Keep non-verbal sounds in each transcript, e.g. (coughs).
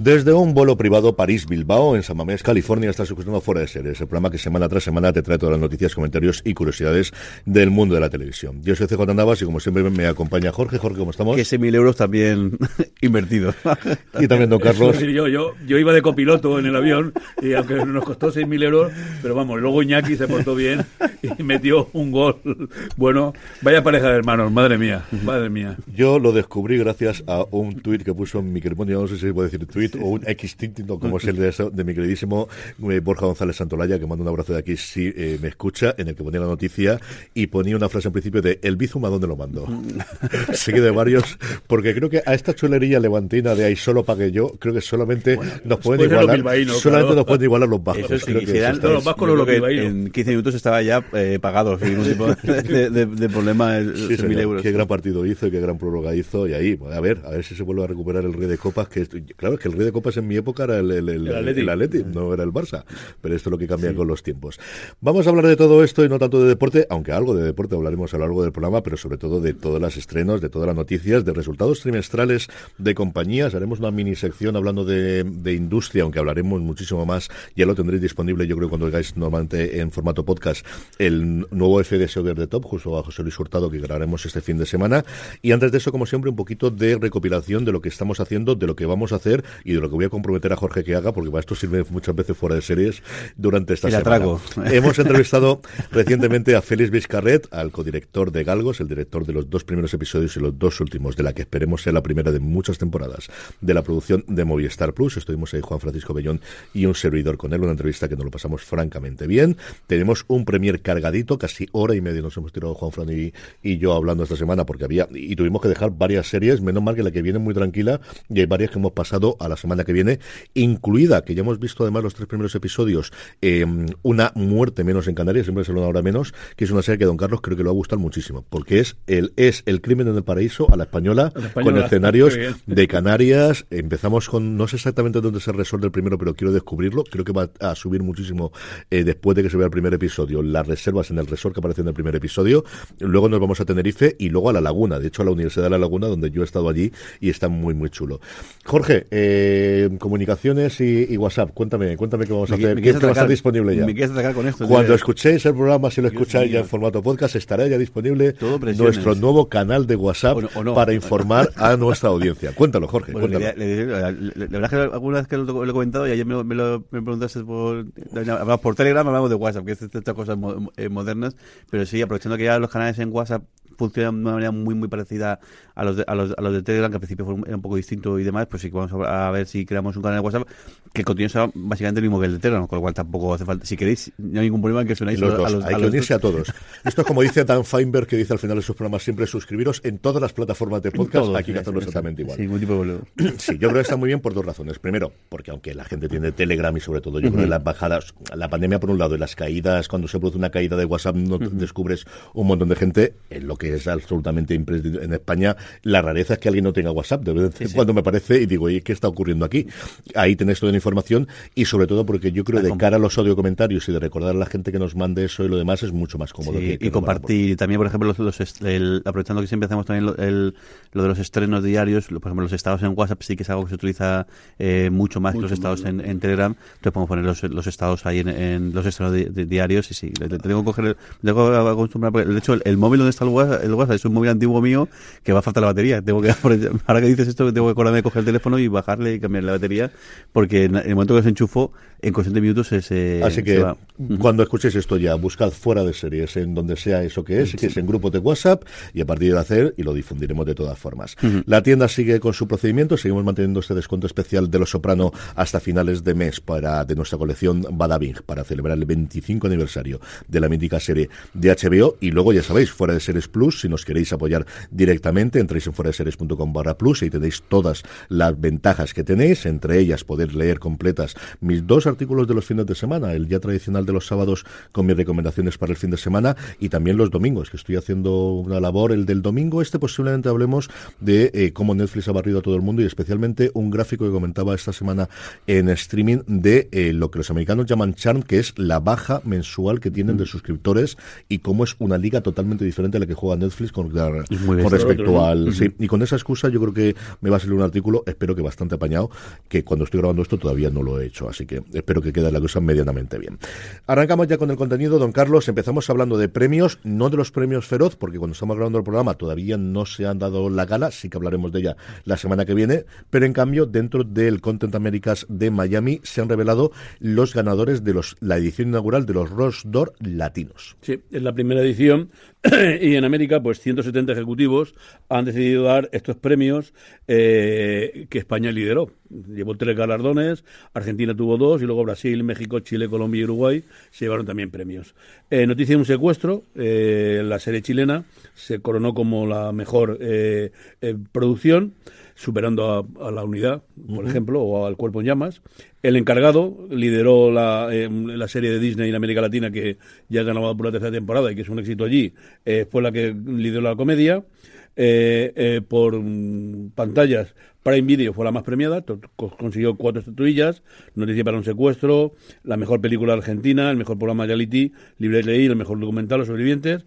Desde un vuelo privado París-Bilbao, en San Mamés, California, está escuchando Fuera de Series, el programa que semana tras semana te trae todas las noticias, comentarios y curiosidades del mundo de la televisión. Yo soy CJ Navas y como siempre me acompaña Jorge. Jorge, ¿cómo estamos? Que ese mil euros también (laughs) invertido. y también don Carlos. yo, yo, yo iba de copiloto en el avión y aunque nos costó seis mil euros, pero vamos, luego Iñaki se portó bien y metió un gol. Bueno, vaya pareja de hermanos, madre mía, madre mía. Yo lo descubrí gracias a un tuit que puso en mi no sé si se puede decir tuit o un X como es el de, de mi queridísimo eh, Borja González Santolaya, que manda un abrazo de aquí si eh, me escucha, en el que ponía la noticia y ponía una frase en principio de el Bizum a dónde lo mando. (laughs) Seguido de varios, porque creo que a esta chulería levantina de ahí solo pagué yo, creo que solamente nos pueden igualar, solamente nos pueden igualar los bajos. Eso los vascos lo que en 15 minutos estaba ya eh, pagado sin ningún tipo de, (laughs) problema el, euros. Qué gran partido hizo y qué gran prórroga hizo y ahí, a ver, a ver si se vuelve a recuperar el Rey de Copas, que claro, es que el Rey de Copas en mi época era el, el, el, no era el Barça. Pero esto es lo que cambia con los tiempos. Vamos a hablar de todo esto y no tanto de deporte, aunque algo de deporte hablaremos a lo largo del programa, pero sobre todo de todas las estrenos, de todas las noticias, de resultados trimestrales de compañías. Haremos una mini sección hablando de, industria, aunque hablaremos muchísimo más. Ya lo tendréis disponible, yo creo, cuando oigáis normalmente en formato podcast el nuevo FDS Over the Top, justo a José Luis Hurtado, que grabaremos este fin de semana. Y antes de eso, como siempre, un poquito de recopilación de lo que estamos haciendo, de lo que vamos a hacer y de lo que voy a comprometer a Jorge que haga, porque para esto sirve muchas veces fuera de series durante esta semana. (laughs) Hemos entrevistado recientemente a Félix Vizcarret, al codirector de Galgos, el director de los dos primeros episodios y los dos últimos, de la que esperemos sea la primera de muchas temporadas de la producción de Movistar Plus. Estuvimos ahí Juan Francisco Bellón y un servidor con él, una entrevista que nos lo pasamos francamente bien. Tenemos un premier cargadito, casi hora y media nos hemos tirado Juan Fran y, y yo hablando esta semana, porque había, y tuvimos que dejar varias series, menos mal que la que viene muy tranquila, y hay varias que hemos pasado a la semana que viene, incluida, que ya hemos visto además los tres primeros episodios, eh, Una muerte menos en Canarias, siempre se lo ahora menos, que es una serie que Don Carlos creo que lo va a gustar muchísimo, porque es el, es el crimen en el paraíso a la española, con escenarios (laughs) de Canarias. Empezamos con, no sé exactamente dónde se resuelve el primero, pero quiero descubrirlo. Creo que va a subir muchísimo eh, después de que se vea el primer episodio, las reservas en el resort que aparece en el primer episodio. Luego nos vamos a Tenerife y luego a La Laguna, de hecho a la Universidad de La Laguna, donde yo he estado allí y está muy, muy chulo. Jorge, eh, comunicaciones y, y, WhatsApp, cuéntame, cuéntame qué vamos a hacer, qué va a estar disponible ya. Me quieres atacar con esto. Cuando escuchéis el programa, si lo escucháis ya en formato podcast, estará ya disponible nuestro nuevo canal de WhatsApp para informar a nuestra audiencia. (laughs) Cuéntalo, Jorge. la, verdad es que alguna vez que lo, he comentado y ayer me, lo, me, preguntaste por, por Telegram, hablamos de WhatsApp, que es estas cosas eh, modernas, pero sí, aprovechando que ya los canales en WhatsApp funcionan de una manera muy muy parecida a los de, a los, a los de Telegram, que al principio fue un, era un poco distinto y demás, pues sí que vamos a, ver si creamos un canal de WhatsApp que continúe básicamente el mismo que el de Telegram, con lo cual tampoco hace falta. Si queréis, no hay ningún problema en que sonáis los a los Hay que unirse a todos. Esto es como dice Dan Feinberg, que dice al final de sus programas siempre suscribiros en todas las plataformas de podcast. aquí hay que hacerlo exactamente igual. ningún tipo de (clears throat) Sí, yo creo que está muy bien por dos razones. Primero, porque aunque la gente tiene Telegram y sobre todo yo creo que las bajadas, la pandemia por un lado y las caídas, cuando se produce una caída de WhatsApp no descubres un montón de gente, en lo que que es absolutamente imprescindible. En España, la rareza es que alguien no tenga WhatsApp. De vez en cuando me parece y digo, oye, ¿qué está ocurriendo aquí? Ahí tenéis toda la información y sobre todo porque yo creo de cara a los audio comentarios y de recordar a la gente que nos mande eso y lo demás es mucho más cómodo. y compartir también, por ejemplo, los, aprovechando que siempre hacemos también lo, lo, de los estrenos diarios, por ejemplo, los estados en WhatsApp sí que es algo que se utiliza eh, mucho más que los estados en, Telegram. Entonces podemos poner los, los estados ahí en, los estrenos diarios y sí, tengo que coger, tengo que acostumbrar, porque de hecho el, móvil donde está el WhatsApp, es un móvil antiguo mío que va a faltar la batería. Tengo que, (laughs) ahora que dices esto, tengo que acordarme de coger el teléfono y bajarle y cambiarle la batería, porque en el momento que se enchufo, en cuestión de minutos se, Así que cuando escuchéis esto ya, buscad fuera de series, en donde sea eso que es, que es en grupos de WhatsApp, y a partir de hacer, y lo difundiremos de todas formas. La tienda sigue con su procedimiento, seguimos manteniendo este descuento especial de Los Soprano hasta finales de mes para de nuestra colección Badabing, para celebrar el 25 aniversario de la mítica serie de HBO, y luego ya sabéis, fuera de series plus, si nos queréis apoyar directamente, entréis en fuera de series.com barra plus y tenéis todas las ventajas que tenéis, entre ellas poder leer completas mis dos artículos de los fines de semana, el día tradicional de los sábados con mis recomendaciones para el fin de semana y también los domingos, que estoy haciendo una labor. El del domingo este posiblemente hablemos de eh, cómo Netflix ha barrido a todo el mundo y especialmente un gráfico que comentaba esta semana en streaming de eh, lo que los americanos llaman charm, que es la baja mensual que tienen de suscriptores y cómo es una liga totalmente diferente a la que juega Netflix con, respecto al... sí, y con esa excusa yo creo que me va a salir un artículo, espero que bastante apañado, que cuando estoy grabando esto todavía no lo he hecho, así que espero que quede la cosa medianamente bien. Arrancamos ya con el contenido, don Carlos. Empezamos hablando de premios, no de los premios Feroz, porque cuando estamos grabando el programa todavía no se han dado la gala, sí que hablaremos de ella la semana que viene, pero en cambio, dentro del Content Americas de Miami se han revelado los ganadores de los, la edición inaugural de los Rosdor Latinos. Sí, es la primera edición (coughs) y en América, pues 170 ejecutivos han decidido dar estos premios eh, que España lideró. Llevó tres galardones, Argentina tuvo dos y luego Brasil, México, Chile, Colombia y Uruguay se llevaron también premios. Eh, noticia de un secuestro, eh, la serie chilena se coronó como la mejor producción superando a, la unidad, por ejemplo, o al cuerpo en llamas. El encargado lideró la, la, serie de Disney en América Latina que ya ha ganado por la tercera temporada y que es un éxito allí. fue la que lideró la comedia. por mm, pantallas Prime Video fue la más premiada, consiguió cuatro estatuillas, Noticia para un secuestro, la mejor película argentina, el mejor programa reality, Libre Leí, el mejor documental, Los sobrevivientes.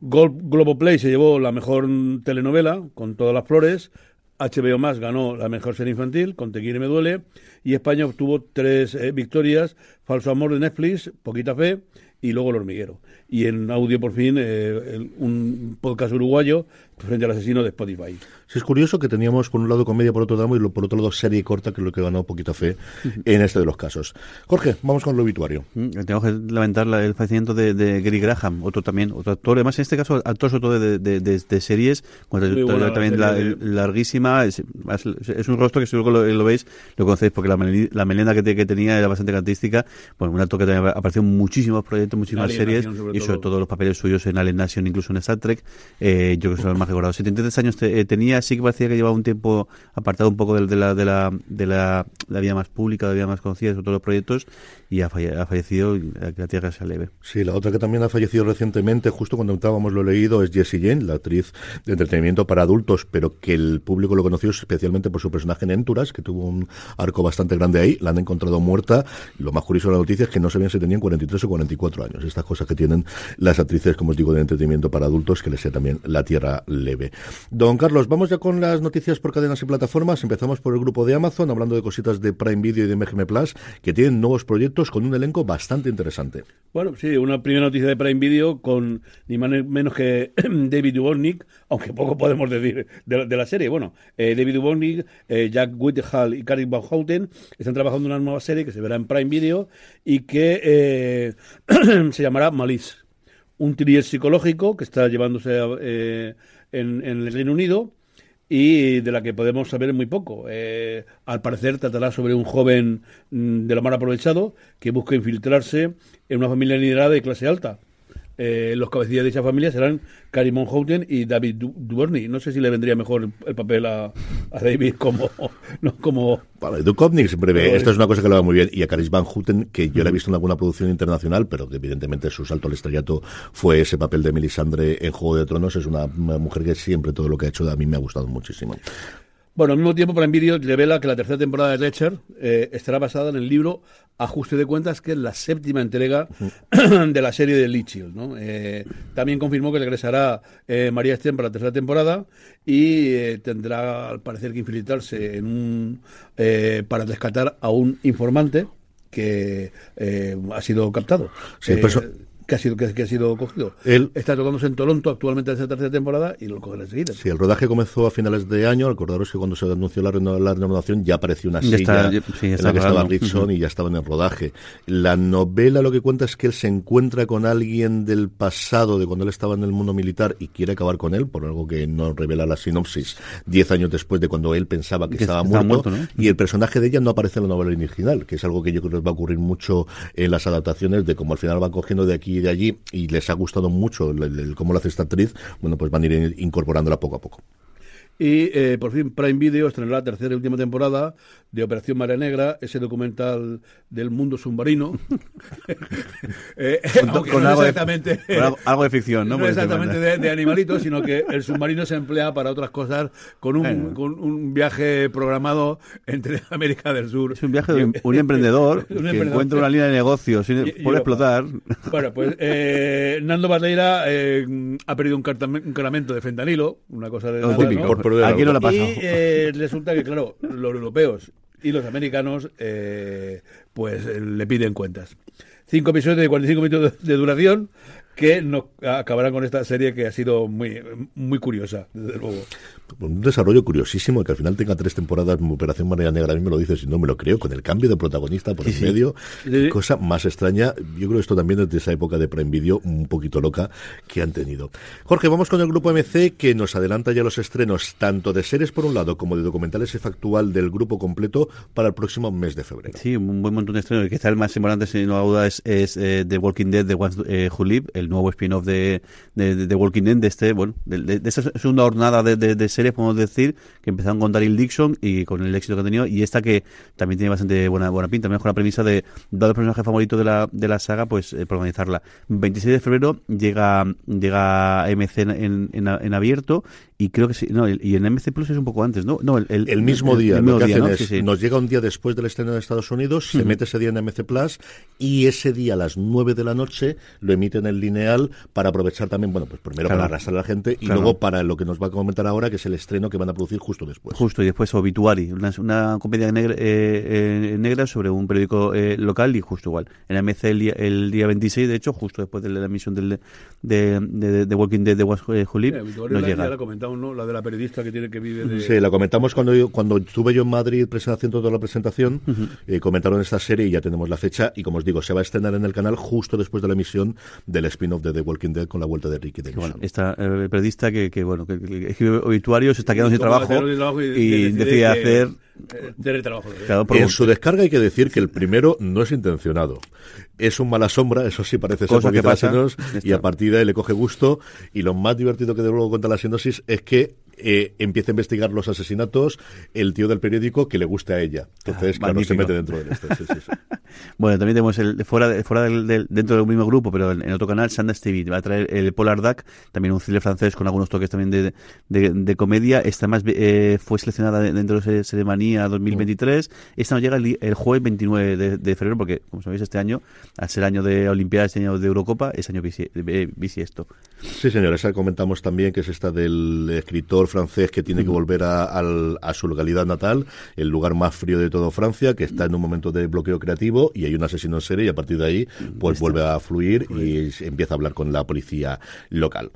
Globo Play se llevó la mejor telenovela, con todas las flores. HBO Más ganó la mejor serie infantil, con Te me duele. Y España obtuvo tres eh, victorias, Falso Amor de Netflix, Poquita Fe y luego El Hormiguero. Y en audio, por fin, eh, un podcast uruguayo frente al asesino de Spotify. Es curioso que teníamos por un lado comedia por otro lado y por otro lado serie corta, que es lo que ganó poquito fe en este de los casos. Jorge, vamos con el obituario. Mm, tengo que lamentar el fallecimiento de, Gary Graham, otro también, otro actor, además en este caso actor sobre todo de, de, series, también larguísima, es, un rostro que si luego lo, veis, lo conocéis porque la, melena que, que, tenía era bastante característica, bueno, un actor que también apareció en muchísimos proyectos, muchísimas series, y sobre todo los papeles suyos en Alien Nation, incluso en Star Trek, eh, yo creo que son los más recordados. 73 años eh, tenía, sí que parecía que llevaba un tiempo apartado un poco de, la, de, la, de la, vida más pública, de la vida más conocida, sobre todos los proyectos, y ha, fallecido y la tierra se aleve. Sí, la otra que también ha fallecido recientemente, justo cuando entrábamos lo leído, es Jessie Jane, la actriz de entretenimiento para adultos, pero que el público lo conoció especialmente por su personaje en Enturas, que tuvo un arco bastante grande ahí, la han encontrado muerta. Lo más curioso de la noticia es que no sabían si tenían 43 o 44 años. Estas cosas que tienen las actrices, como os digo, de entretenimiento para adultos, que les sea también la tierra leve. Don Carlos, vamos ya con las noticias por cadenas y plataformas. Empezamos por el grupo de Amazon, hablando de cositas de Prime Video y de MGM Plus, que tienen nuevos proyectos con un elenco bastante interesante. Bueno, sí, una primera noticia de Prime Video con ni más ni menos que (clears throat) David Dubovnik, aunque poco podemos decir de, la serie. Bueno, eh, David Dubovnik, eh, Jack Whitehall y Karin Van Houten están trabajando en una nueva serie que se verá en Prime Video y que eh, (clears throat) se llamará Malice. Un thriller psicológico que está llevándose en el Reino Unido y de la que podemos saber muy poco. Eh, al parecer tratará sobre un joven mm, de lo mal aprovechado que busca infiltrarse en una familia liderada de clase alta. Eh, los cabecillas de esa familia serán Karimon Houten y David Duchovny. No sé si le vendría mejor el, papel a, David como... (laughs) No, como... Vale, Duchovny siempre ve, esto es una cosa que lo va muy bien, y a Karis Van Houten, que yo le he visto en alguna producción internacional, pero evidentemente su salto al estrellato fue ese papel de Melisandre en Juego de Tronos, es una mujer que siempre todo lo que ha hecho a mí me ha gustado muchísimo. Bueno, al mismo tiempo, para Video revela que la tercera temporada de Lecher eh, estará basada en el libro Ajuste de Cuentas, que es la séptima entrega (clears throat) de la serie de Lee ¿no? Eh, también confirmó que regresará eh, María Sten para la tercera temporada y tendrá, al parecer, que infiltrarse en un, para rescatar a un informante que ha sido captado. Sí, que ha sido, que, ha sido cogido. Él, Está tocándose en Toronto actualmente en esa tercera temporada y lo cogerá enseguida. Sí, el rodaje comenzó a finales de año. Recordaros que cuando se anunció la, renovación ya apareció una silla en la que estaba Rickson y ya estaba en el rodaje. La novela lo que cuenta es que él se encuentra con alguien del pasado, de cuando él estaba en el mundo militar y quiere acabar con él, por algo que no revela la sinopsis, diez años después de cuando él pensaba que, estaba, muerto. Y el personaje de ella no aparece en la novela original, que es algo que yo creo que va a ocurrir mucho en las adaptaciones, de cómo al final van cogiendo de aquí de allí y les ha gustado mucho el, cómo lo hace esta actriz, bueno, pues van a ir incorporándola poco a poco. Y eh, por fin Prime Video estrenará la tercera y última temporada de Operación Marea Negra, ese documental del mundo submarino. (laughs) (laughs) eh, con, algo, exactamente, de, algo, de, ficción, ¿no? (laughs) No exactamente de, animalitos, sino que el submarino se emplea para otras cosas con un, con un viaje programado entre América del Sur. Es un viaje de un, emprendedor que encuentra una línea de negocios por explotar. Bueno, pues eh, Nando Barreira eh, ha perdido un, cargamento de fentanilo, una cosa de... Aquí no la Y eh, resulta que, claro, los europeos y los americanos eh, pues le piden cuentas. Cinco episodios de 45 minutos de duración que no acabarán con esta serie que ha sido muy, muy curiosa, desde luego. Un desarrollo curiosísimo que al final tenga tres temporadas como Operación María Negra, a mí me lo dices y no me lo creo, con el cambio de protagonista por el medio, cosa más extraña, yo creo que esto también desde esa época de Prime Video un poquito loca que han tenido. Jorge, vamos con el grupo MC que nos adelanta ya los estrenos tanto de series por un lado como de documentales factual del grupo completo para el próximo mes de febrero. Sí, un buen montón de estrenos, quizá el más importante sin duda es, es eh, The Walking Dead de One eh, Who Live, el nuevo spin-off de, de, Walking Dead, de este, bueno, de, de, esta segunda jornada de, de podemos decir, que empezaron con Daryl Dixon y con el éxito que ha tenido, y esta que también tiene bastante buena buena pinta, mejor la premisa de, dado el personaje favorito de la, de la saga, pues eh, protagonizarla. 26 de febrero llega, llega MC en, en, en abierto y creo que sí, no, y en MC Plus es un poco antes, ¿no? No, el, el, mismo día, lo que hacen es, nos llega un día después del estreno de Estados Unidos, se mete ese día en MC Plus y ese día a las 9 de la noche lo emiten en lineal para aprovechar también, bueno, pues primero para arrastrar a la gente y luego para lo que nos va a comentar ahora, que es el estreno que van a producir justo después. Justo, y después Obituary, una, una comedia negra, eh, eh, negra sobre un periódico eh, local y justo igual. En MC el día, el día 26, de hecho, justo después de la emisión del, de, de, de, Walking Dead de Was Julip, nos llega. La de la periodista que tiene que vivir de... Sí, la comentamos cuando cuando estuve yo en Madrid haciendo toda la presentación, eh, comentaron esta serie y ya tenemos la fecha y como os digo, se va a estrenar en el canal justo después de la emisión del spin-off de The Walking Dead con la vuelta de Ricky Davidson. Bueno, esta eh, periodista que, que, bueno, que, escribe obituarios, está quedando sin trabajo y, decide hacer... Claro, en su descarga hay que decir que el primero no es intencionado. Es un mala sombra, eso sí parece ser que pasa, y a partir de ahí le coge gusto. Y lo más divertido que de luego cuenta la sinopsis es que eh, empieza a investigar los asesinatos el tío del periódico que le gusta a ella. Entonces, ah, claro, se mete dentro de esto. (laughs) bueno, también tenemos el fuera, fuera del, dentro del mismo grupo, pero en, otro canal, Sanda TV va a traer el Polar Duck, también un thriller francés con algunos toques también de, de, comedia. Esta más eh, fue seleccionada dentro de Seremanía 2023. Esta nos llega el, jueves 29 de, febrero, porque, como sabéis, este año, al ser año de Olimpiadas, este año de Eurocopa, es año bisiesto. Sí, señor, esa comentamos también, que es esta del escritor francés que tiene que volver a, a, su localidad natal, el lugar más frío de todo Francia, que está en un momento de bloqueo creativo y hay un asesino en serie y a partir de ahí pues vuelve a fluir y empieza a hablar con la policía local.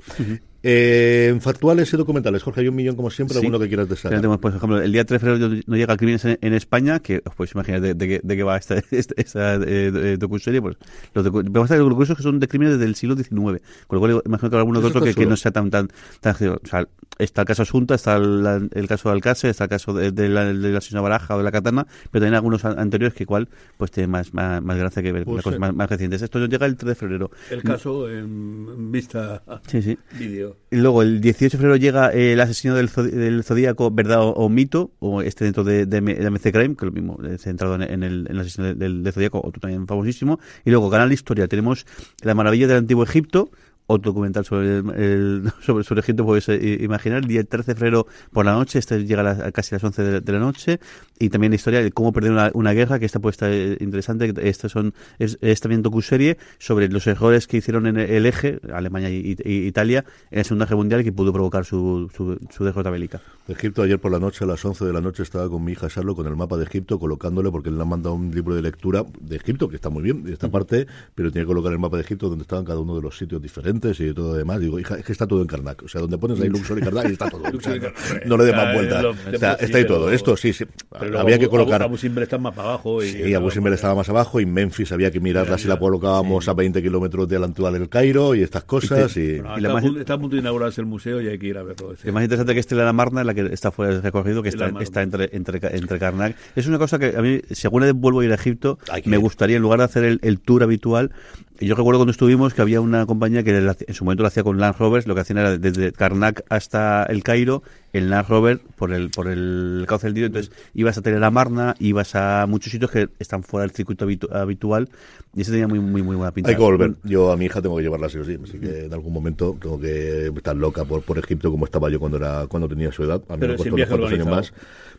Eh, en factuales y documentales, Jorge, hay un millón como siempre, alguno que quieras destacar. Tenemos, por ejemplo, el día 3 de febrero no llega Crímenes en, en España, que os podéis imaginar de, de, de qué va esta, (laughs) esta, esta eh, docuserie. Pues, los docu vamos a ver que son de crímenes desde el siglo XIX, con lo cual imagino que habrá alguno que otro que, que, no sea tan, tan, tan, o sea, está el caso Asunta, está el, el caso de Alcácer, está el caso de, de, la, de la señora Baraja o de la Katana, pero también algunos anteriores que igual pues tiene más, más, más gracia que ver pues cosas más, más, recientes. Esto llega el 3 de febrero. El caso en vista sí, sí. vídeo. Y luego el 18 de febrero llega eh, el asesino del, del Zodíaco, verdad o, mito, o este dentro de, de, de MC Crime, que lo mismo, eh, centrado en, el, en asesino del, del Zodíaco, otro también famosísimo. Y luego, Canal Historia, tenemos La Maravilla del Antiguo Egipto, otro documental sobre, el, (laughs) sobre, sobre Egipto, puedes eh, imaginar. El día 13 de febrero por la noche, este llega a, la, a casi las 11 de, de, la noche. Y también la historia de cómo perder una, una guerra, que esta puede estar interesante. Esta son, es, es también docuserie sobre los errores que hicieron en el eje, Alemania y, y, Italia, en la Segunda Guerra Mundial, que pudo provocar su, su, su derrota bélica. Egipto, ayer por la noche, a las 11 de la noche, estaba con mi hija Charlo con el mapa de Egipto, colocándole, porque le han mandado un libro de lectura de Egipto, que está muy bien, de esta parte, pero tiene que colocar el mapa de Egipto donde estaban cada uno de los sitios diferentes y todo lo demás digo, hija, es que está todo en Karnak. O sea, donde pones ahí Luxor y Karnak y está todo. (laughs) O sea, no, le dé más vueltas. O sea, está ahí todo. Esto sí, sí. Pero había que colocar. Abu Simbel está más abajo. Y sí, Abu Simbel estaba más abajo y Memphis había que mirarla si la colocábamos sí. a 20 kilómetros de la altura del Cairo y estas cosas. Y, y, bueno, y está, más... está, a punto de inaugurarse el museo y hay que ir a verlo. Lo más interesante que esté la Marna, la que está fuera del recorrido, que está, está entre, entre, entre Karnak. Es una cosa que a mí, si alguna vez vuelvo a ir a Egipto, me gustaría, en lugar de hacer el, el tour habitual, yo recuerdo cuando estuvimos que había una compañía que en su momento lo hacía con Land Rovers, lo que hacían era desde Karnak hasta el Cairo, el Land Rover por el por el cauce del Nilo, entonces ibas a tener la Marna, ibas a muchos sitios que están fuera del circuito habitu habitual y eso tenía muy muy muy buena pinta. Hay que volver. Yo a mi hija tengo que llevarla sí o sí, así que en algún momento tengo que estar loca por, por Egipto como estaba yo cuando era cuando tenía su edad. A mí Pero me sin viaje años más.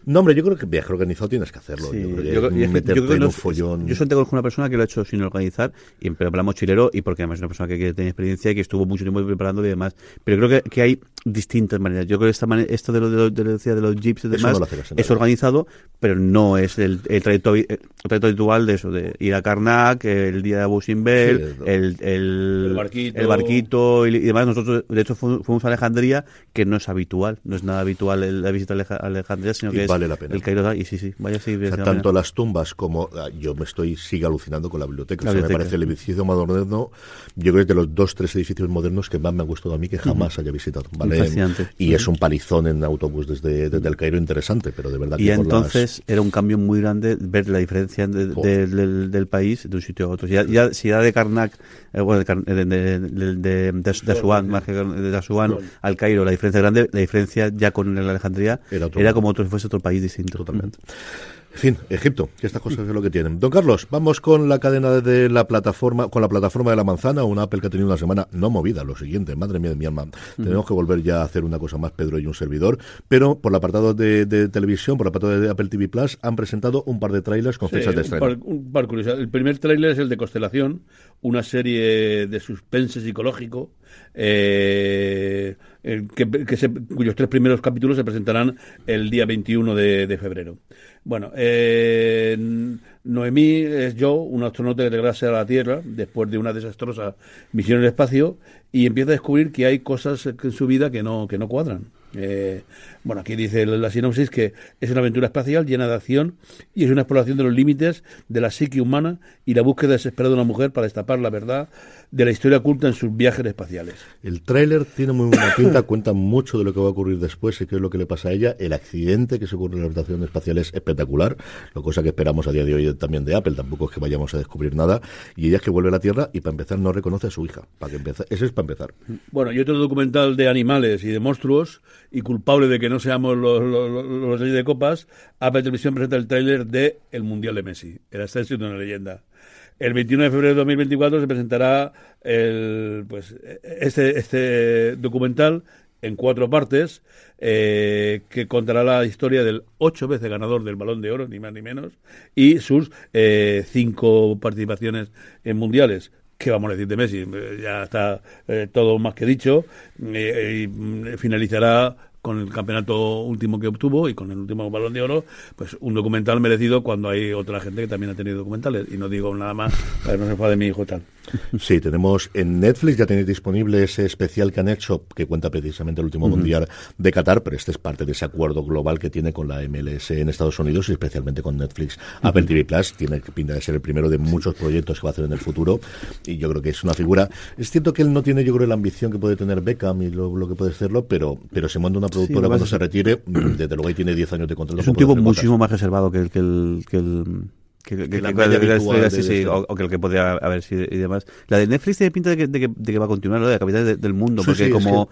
No, hombre, yo creo que viaje organizado tienes que hacerlo. Sí, yo creo que yo, yo, meterte yo creo que en no, un follón. Yo solo conozco una persona que lo ha hecho sin organizar, y en plan mochilero, y porque además es una persona que, que tiene experiencia y que estuvo mucho tiempo preparando y demás. Pero creo que, que hay distintas maneras. Yo creo que esta manera, esto de lo de, lo, de, lo, de los jeeps y demás no es organizado, pero no es el, el, trayecto, el trayecto habitual de eso, de ir a Karnak, el día de Abu Simbel, sí, el, el, el, barquito, el barquito y, y, demás. Nosotros, de hecho, fuimos a Alejandría, que no es habitual, no es nada habitual la visita a Alejandría, sino que es vale la pena. el Cairo. Y sí, sí, vaya sí. O sea, tanto las tumbas como ah, yo me estoy sigue alucinando con la biblioteca. La o sea, biblioteca. me parece el edificio moderno, yo creo que de los dos, tres edificios modernos que más me han gustado a mí que jamás uh -huh. haya visitado. ¿vale? Y es un palizón en autobús desde, desde el Cairo interesante, pero de verdad que Y entonces las... era un cambio muy grande ver la diferencia de, de, del, del, país de un sitio a otro. Ya, ya si ya de Karnak, eh, bueno, de, de, de, Asuán, que de Asuán al Cairo, la diferencia grande, la diferencia ya con la Alejandría era, era como otro, si fuese otro país distinto. Totalmente. En fin, Egipto, que estas cosas es lo que tienen. Don Carlos, vamos con la cadena de la plataforma, con la plataforma de la manzana, una Apple que ha tenido una semana no movida, lo siguiente, madre mía de mi alma. -huh. Tenemos que volver ya a hacer una cosa más, Pedro y un servidor, pero por el apartado de, de televisión, por el apartado de Apple TV Plus, han presentado un par de trailers con sí, fechas de estreno. Un par, un par curioso. El primer trailer es el de Constelación, una serie de suspense psicológico, eh, que, que se, cuyos tres primeros capítulos se presentarán el día 21 de, de febrero. Bueno, eh, Noemí es yo, un astronauta que regresa a la Tierra después de una desastrosa misión en el espacio y empieza a descubrir que hay cosas en su vida que no, que no cuadran. Eh, bueno, aquí dice la sinopsis que es una aventura espacial llena de acción y es una exploración de los límites de la psique humana y la búsqueda desesperada de una mujer para destapar la verdad de la historia oculta en sus viajes espaciales. El tráiler tiene muy buena pinta, cuenta mucho de lo que va a ocurrir después y qué es lo que le pasa a ella. El accidente que se ocurre en la estación espacial es espectacular, lo cosa que esperamos a día de hoy también de Apple, tampoco es que vayamos a descubrir nada. Y ella es que vuelve a la Tierra y para empezar no reconoce a su hija. Para que empiece, eso es para empezar. Bueno, y otro documental de animales y de monstruos y culpable de que no seamos los, los, los de copas, Apple Televisión presenta el tráiler de El Mundial de Messi. El ascenso de una leyenda. El 21 de febrero de 2024 se presentará el, pues, este, este documental en cuatro partes eh, que contará la historia del ocho veces ganador del Balón de Oro, ni más ni menos, y sus eh, cinco participaciones en mundiales. ¿Qué vamos a decir de Messi? Ya está eh, todo más que dicho. Eh, y finalizará con el campeonato último que obtuvo y con el último balón de oro, pues un documental merecido cuando hay otra gente que también ha tenido documentales. Y no digo nada más para que no se de mi hijo tal. Sí, tenemos en Netflix, ya tenéis disponible ese especial que han hecho, que cuenta precisamente el último mundial de Qatar, pero este es parte de ese acuerdo global que tiene con la MLS en Estados Unidos y especialmente con Netflix. Apple TV Plus tiene pinta de ser el primero de muchos proyectos que va a hacer en el futuro y yo creo que es una figura. Es cierto que él no tiene, yo creo, la ambición que puede tener Beckham y lo, que puede hacerlo, pero, pero se monta una productora cuando se retire, desde luego ahí tiene 10 años de contrato. Es un tipo muchísimo más reservado que el, que el, que el que, que, la que, sí, sí, o, que lo que podría haber sido y demás. La de Netflix tiene pinta de que, de que, va a continuar, lo de la capital del mundo, porque como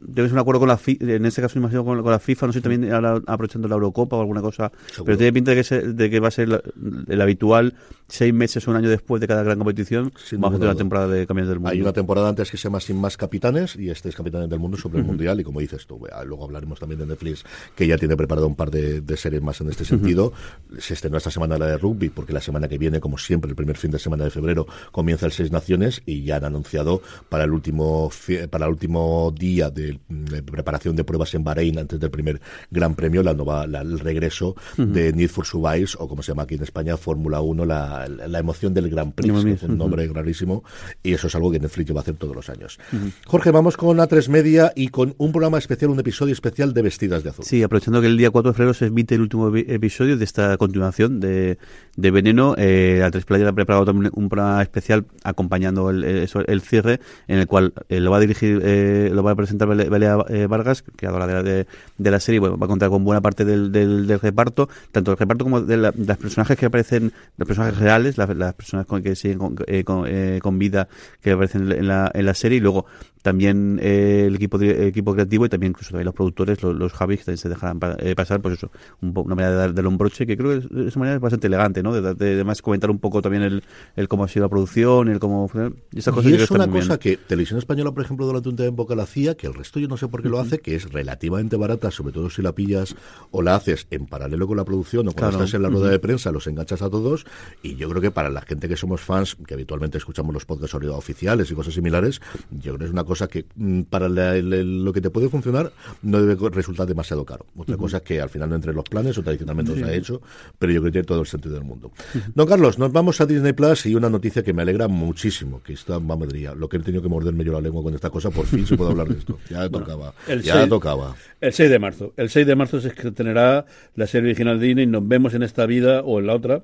Debes un acuerdo con la FIFA, en este caso imagino con, con, la FIFA, no sé, también aprovechando la Eurocopa o alguna cosa, pero tiene pinta de que, de que va a ser el habitual seis meses o un año después de cada gran competición, vamos a tener una temporada de campeones del mundo. Hay una temporada antes que se llama Sin Más Capitanes y este es Capitanes del Mundo sobre el Mundial y como dices tú, luego hablaremos también de Netflix que ya tiene preparado un par de, series más en este sentido. Se estrenó esta semana la de rugby porque la semana que viene, como siempre, el primer fin de semana de febrero comienza el Seis Naciones y ya han anunciado para el último para el último día de, preparación de pruebas en Bahrein antes del primer Gran Premio, la nueva, el regreso de Need for Survive, o como se llama aquí en España, Fórmula 1, la, la, emoción del Gran Prix, que es un nombre rarísimo, y eso es algo que Netflix va a hacer todos los años. Jorge, vamos con A3 Media y con un programa especial, un episodio especial de Vestidas de Azul. Sí, aprovechando que el día 4 de febrero se emite el último episodio de esta continuación de, de Veneno, eh, A3 Playa ha preparado también un programa especial acompañando el, el, cierre, en el cual eh, lo va a dirigir, eh, lo va a presentar Belea eh, Vargas, creadora de la, de, la serie, va a contar con buena parte del, del, reparto, tanto del reparto como de, la, las personajes que aparecen, los personajes reales, las, personas con, que siguen con, eh, eh, con, vida que aparecen en la, en la serie, y luego también el equipo equipo creativo y también incluso también los productores, los, los Javis, que también se dejarán pasar, pues eso, una manera de dar del un broche que creo que es, una manera bastante elegante, ¿no? De, además comentar un poco también el, el, cómo ha sido la producción, el cómo... Y, esa cosa y es una cosa que Televisión Española, por ejemplo, durante un tiempo la hacía, que el resto yo no sé por qué lo hace, que es relativamente barata, sobre todo si la pillas o la haces en paralelo con la producción o cuando estás en la rueda de prensa, los enganchas a todos. Y yo creo que para la gente que somos fans, que habitualmente escuchamos los podcasts oficiales y cosas similares, yo creo que es una cosa que mm, para lo que te puede funcionar no debe resultar demasiado caro. Otra cosa es que al final no entre los planes o tradicionalmente se ha hecho, pero yo creo que tiene todo el sentido del mundo. Don Carlos, nos vamos a Disney Plus y una noticia que me alegra muchísimo, que está, vamos, diría, lo que he tenido que morderme yo la lengua con esta cosa, por fin se puede hablar de esto. Ya tocaba. El ya 6, tocaba. El 6 de marzo. El 6 de marzo se estrenará la serie original de Disney, Nos vemos en esta vida o en la otra,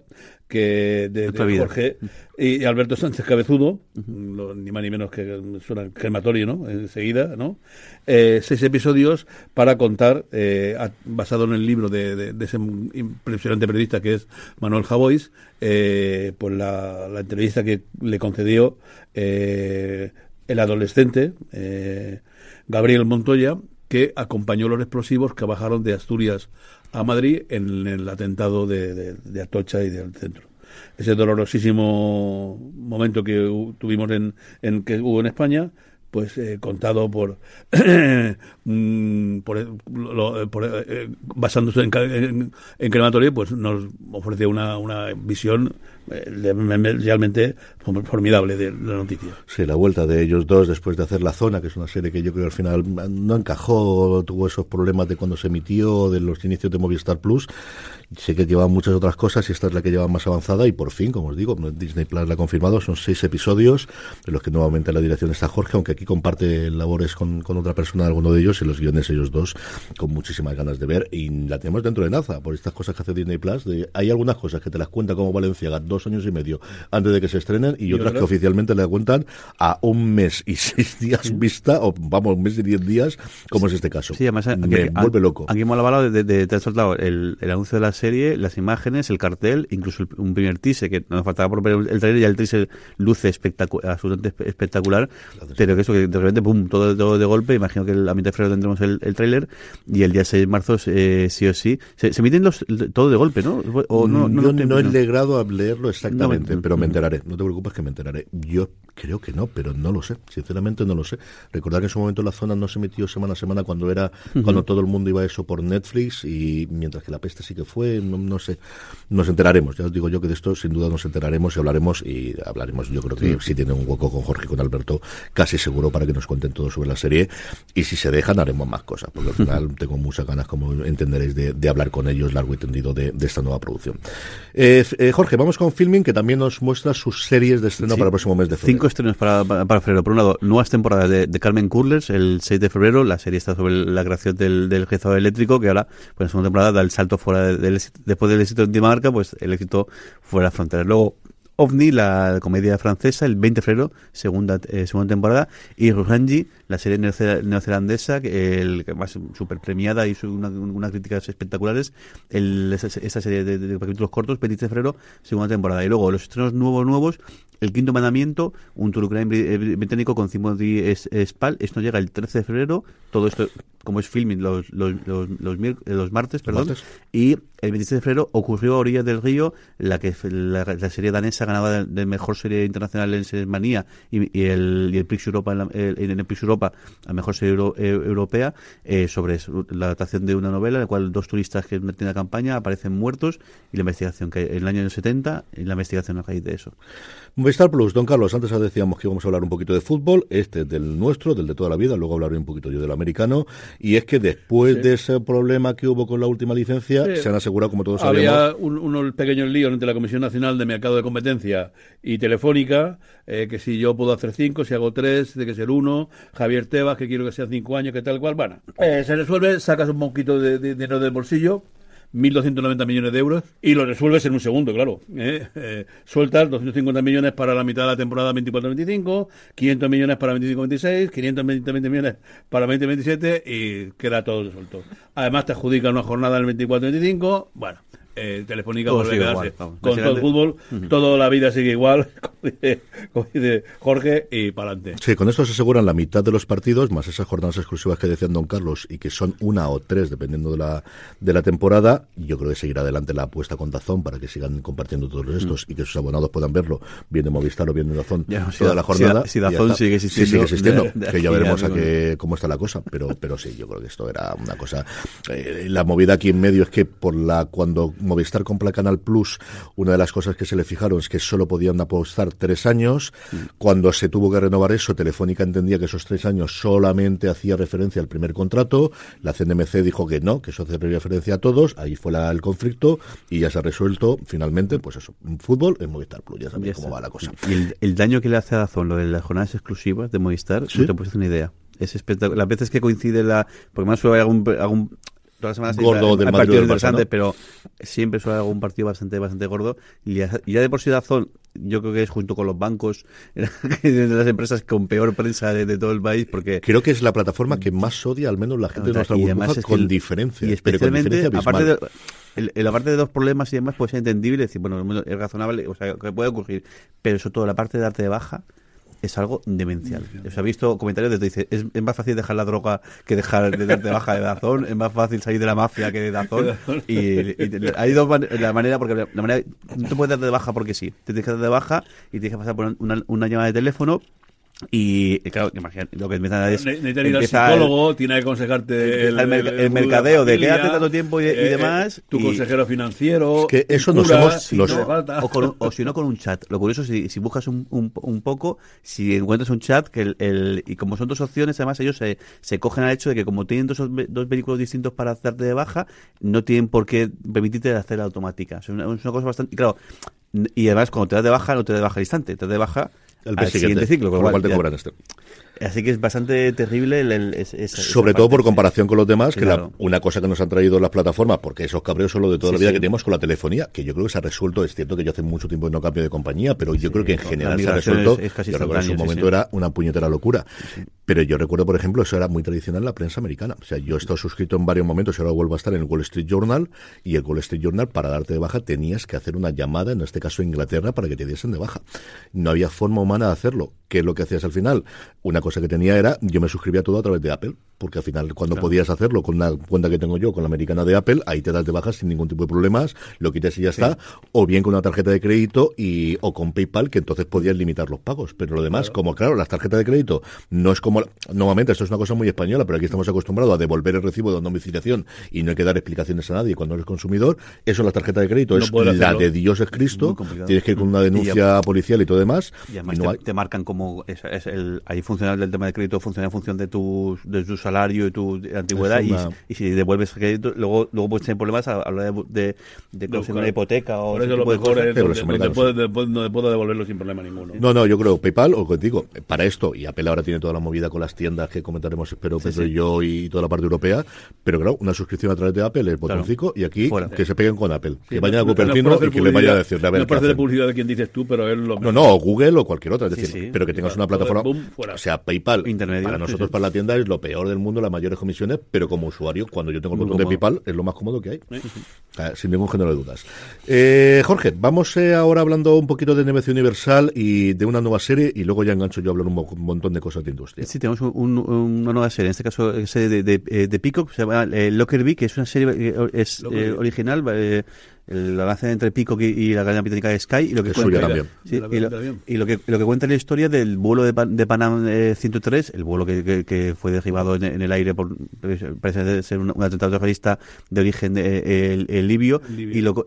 que de, Jorge y, Alberto Sánchez Cabezudo, ni más ni menos que suena crematorio, ¿no? Enseguida, ¿no? Eh, seis episodios para contar, eh, basado en el libro de, ese impresionante periodista que es Manuel Javois, eh, pues la, la, entrevista que le concedió eh, el adolescente Gabriel Montoya, que acompañó los explosivos que bajaron de Asturias a Madrid en el atentado de, Atocha y del centro. Ese dolorosísimo momento que tuvimos en, en que hubo en España, pues eh, contado por, (clears throat) mm, por, eh, basándose en, en, crematorio, pues nos ofrece una, una visión eh, realmente formidable de la noticia. Sí, la vuelta de ellos dos después de hacer La Zona, que es una serie que yo creo al final no encajó, tuvo esos problemas de cuando se emitió, de los inicios de Movistar Plus. Sé que lleva muchas otras cosas y esta es la que lleva más avanzada y por fin, como os digo, Disney Plus la ha confirmado, son seis episodios, de los que nuevamente la dirección está Jorge, aunque aquí comparte labores con, con otra persona, alguno de ellos, y los guiones ellos dos, con muchísimas ganas de ver, y la tenemos dentro de Naza, por estas cosas que hace Disney Plus, de, hay algunas cosas que te las cuenta como Valencia dos años y medio antes de que se estrenen y, otras que oficialmente le cuentan a un mes y seis días vista, o vamos, un mes y diez días, como es este caso. Sí, además, me vuelve loco. Aquí hemos hablado de, de, te has soltado el, el, anuncio de la serie, las imágenes, el cartel, incluso un primer teaser, que nos faltaba por ver el trailer, y el teaser luce espectacular, absolutamente espectacular, pero que eso, que de repente, pum, todo, todo de golpe, imagino que a mitad de febrero tendremos el, el trailer, y el día 6 de marzo, eh, sí o sí, se, emiten los, todo de golpe, ¿no? O no, no, no, no, no he logrado a leerlo exactamente, pero me enteraré. No te preocupes que me enteraré. Yo Creo que no, pero no lo sé. Sinceramente no lo sé. Recordar que en su momento la zona no se emitió semana a semana cuando era cuando todo el mundo iba a eso por Netflix y mientras que la peste sí que fue, no, no sé. Nos enteraremos. Ya os digo yo que de esto sin duda nos enteraremos y hablaremos y hablaremos. Yo creo que si tiene un hueco con Jorge y con Alberto, casi seguro para que nos cuenten todo sobre la serie. Y si se dejan, haremos más cosas, porque al (laughs) final tengo muchas ganas, como entenderéis, de, hablar con ellos largo y tendido de, esta nueva producción. Eh, eh, Jorge, vamos con Filming, que también nos muestra sus series de estreno para el próximo mes de febrero. Cinco estrenos para, para, febrero. Por un lado, nuevas temporadas de, Carmen Curlers, el 6 de febrero. La serie está sobre la creación del, del eléctrico, que ahora, pues en segunda temporada, da el salto fuera del, después del éxito en Dinamarca, pues el éxito fuera de la frontera. Luego, OVNI, la comedia francesa, el 20 de febrero, segunda, eh, segunda temporada, y Ruhanji, la serie neozelandesa, que, el, que más super premiada y una, unas críticas espectaculares, el, esa, serie de, capítulos cortos, 20 de febrero, segunda temporada. Y luego los estrenos nuevos, nuevos, el quinto mandamiento, un crime eh, británico con Timothy Spall, esto llega el 13 de febrero, todo esto como es filming los, los, los, los, los martes, perdón, y el 26 de febrero ocurrió a orillas del río la que la, serie danesa ganaba de, mejor serie internacional en Series Manía y, el, y el Prix Europa en, el Prix Europa a mejor serie eh, europea eh, sobre la adaptación de una novela en la cual dos turistas que meten la campaña aparecen muertos y la investigación que en el año 70 y la investigación a raíz de eso. Movistar Plus, don Carlos, antes decíamos que íbamos a hablar un poquito de fútbol, este es del nuestro, del de toda la vida, luego hablaré un poquito yo del americano, y es que después de ese problema que hubo con la última licencia, se han asegurado, como todos sabemos... Había un, unos pequeños líos entre la Comisión Nacional de Mercado de Competencia y Telefónica, eh, que si yo puedo hacer cinco, si hago tres, tiene que ser uno, Javier Tebas, que quiero que sea cinco años, que tal cual, bueno, eh, se resuelve, sacas un poquito de dinero del bolsillo, 1.290 millones de euros y lo resuelves en un segundo, claro. ¿eh? Eh, sueltas 250 millones para la mitad de la temporada 24-25, 500 millones para 25-26, 520 millones para 20-27 y queda todo resuelto. Además te adjudica una jornada del 24-25, bueno, eh, Telefónica con todo el fútbol, toda la vida sigue igual, (laughs) como dice, Jorge, y para adelante. Sí, con esto se aseguran la mitad de los partidos, más esas jornadas exclusivas que decían Don Carlos, y que son una o tres, dependiendo de la, de la temporada. Yo creo que seguirá adelante la apuesta con Dazón para que sigan compartiendo todos estos mm. y que sus abonados puedan verlo, bien de Movistar o bien de Dazón, toda la jornada. Si, Dazón sigue existiendo, sigue existiendo que ya veremos a qué, cómo está la cosa, pero, pero sí, yo creo que esto era una cosa. Eh, la movida aquí en medio es que por la cuando Movistar compra Canal Plus, una de las cosas que se le fijaron es que solo podían apostar tres años. Cuando se tuvo que renovar eso, Telefónica entendía que esos tres años solamente hacía referencia al primer contrato. La CNMC dijo que no, que eso hace referencia a todos. Ahí fue el conflicto y ya se ha resuelto finalmente, pues eso, fútbol en Movistar Plus. Ya sabéis cómo va la cosa. Y el, daño que le hace a Dazón lo de las jornadas exclusivas de Movistar, no te puedes hacer una idea. Es espectacular. Las veces que coincide la. Porque más suele algún, algún todas las semanas gordo hay, partidos interesantes, pero siempre suele haber algún partido bastante bastante gordo. Y ya, de por sí Dazón, yo creo que es junto con los bancos, (laughs) de las empresas con peor prensa de, todo el país, porque... Creo que es la plataforma que más odia, al menos la gente de nuestra burbuja, con diferencia. Y especialmente, aparte de, la parte de dos problemas y demás puede ser entendible, decir, bueno, es razonable, o sea, que puede ocurrir, pero sobre todo la parte de darte de baja, es algo demencial. Os he visto comentarios de que dice, es, más fácil dejar la droga que dejar de darte baja de Dazón, es más fácil salir de la mafia que de Dazón. (laughs) y, hay dos maneras, la manera, porque la manera, no te puedes dar de baja porque sí, te tienes que dar de baja y tienes que pasar por una, una llamada de teléfono y claro, imagínate, lo que empieza es. Necesitas ir al psicólogo, tiene que aconsejarte el, el, mercadeo de quédate tanto tiempo y, eh, demás. Tu consejero financiero. que eso no somos los... o, si no con un chat. Lo curioso es si, si buscas un, un, un, poco, si encuentras un chat, que el, y como son dos opciones, además ellos se, se cogen al hecho de que como tienen dos, dos vehículos distintos para hacerte de baja, no tienen por qué permitirte hacer automática. Es una, es una cosa bastante. Y claro, y además cuando te das de baja, no te das de baja al instante, te das de baja el siguiente, ciclo, con lo cual te cobran este. Así que es bastante terrible el, Sobre todo por comparación con los demás, que la, una cosa que nos han traído las plataformas, porque esos cabreos son lo de toda la vida que tenemos con la telefonía, que yo creo que se ha resuelto, es cierto que yo hace mucho tiempo no cambio de compañía, pero yo creo que en general se ha resuelto. yo recuerdo en su momento era una puñetera locura. Pero yo recuerdo, por ejemplo, eso era muy tradicional en la prensa americana. O sea, yo he estado suscrito en varios momentos y ahora vuelvo a estar en el Wall Street Journal, y el Wall Street Journal, para darte de baja, tenías que hacer una llamada, en este caso Inglaterra, para que te diesen de baja. No había forma humana de hacerlo. ¿Qué es lo que hacías al final? Una cosa que tenía era yo me suscribía todo a través de Apple porque al final cuando podías hacerlo con una cuenta que tengo yo, con la americana de Apple, ahí te das de baja sin ningún tipo de problemas, lo quitas y ya está, o bien con una tarjeta de crédito y o con PayPal, que entonces podías limitar los pagos. Pero lo demás, como claro, las tarjetas de crédito no es como, normalmente esto es una cosa muy española, pero aquí estamos acostumbrados a devolver el recibo de domiciliación y no hay que dar explicaciones a nadie cuando eres consumidor, eso es la tarjeta de crédito, es la de Dios es Cristo, tienes que ir con una denuncia policial y todo demás. Y además te, marcan como, es, el, ahí funciona el tema de crédito, funciona en función de tu, de tu salario y tu antigüedad, y, si devuelves crédito, luego, luego puedes tener problemas a, la hora de, de, de una hipoteca o Por eso lo mejor es donde, puedo, devolverlo sin problema ninguno. No, no, yo creo PayPal, o contigo, para esto, y Apple ahora tiene toda la movida con las tiendas que comentaremos, espero, Pedro y yo y toda la parte europea, pero claro, una suscripción a través de Apple es botoncito y aquí que se peguen con Apple. que vayan a Cupertino y que le vaya a decir. A ver, no parece de publicidad de quien dices tú, pero es lo No, no, Google o cualquier otra, es decir, pero que tengas una plataforma, o sea, PayPal, para nosotros, para la tienda, es lo peor del mundo, las mayores comisiones, pero como usuario, cuando yo tengo el botón de PayPal, es lo más cómodo que hay. Sin ningún género de dudas. Eh, Jorge, vamos eh, ahora hablando un poquito de negocio universal y de una nueva serie, y luego ya engancho yo a hablar un, montón de cosas de industria. Sí, tenemos una nueva serie, en este caso serie de, de, de Peacock, se llama eh, Lockerbie, que es una serie es original el avance entre Pico y, la cadena británica de Sky y lo que cuenta y, lo, que lo que cuenta la historia del vuelo de, de Panam 103 el vuelo que, que, fue derribado en, el aire por parece ser un, atentado terrorista de origen el, libio, y lo,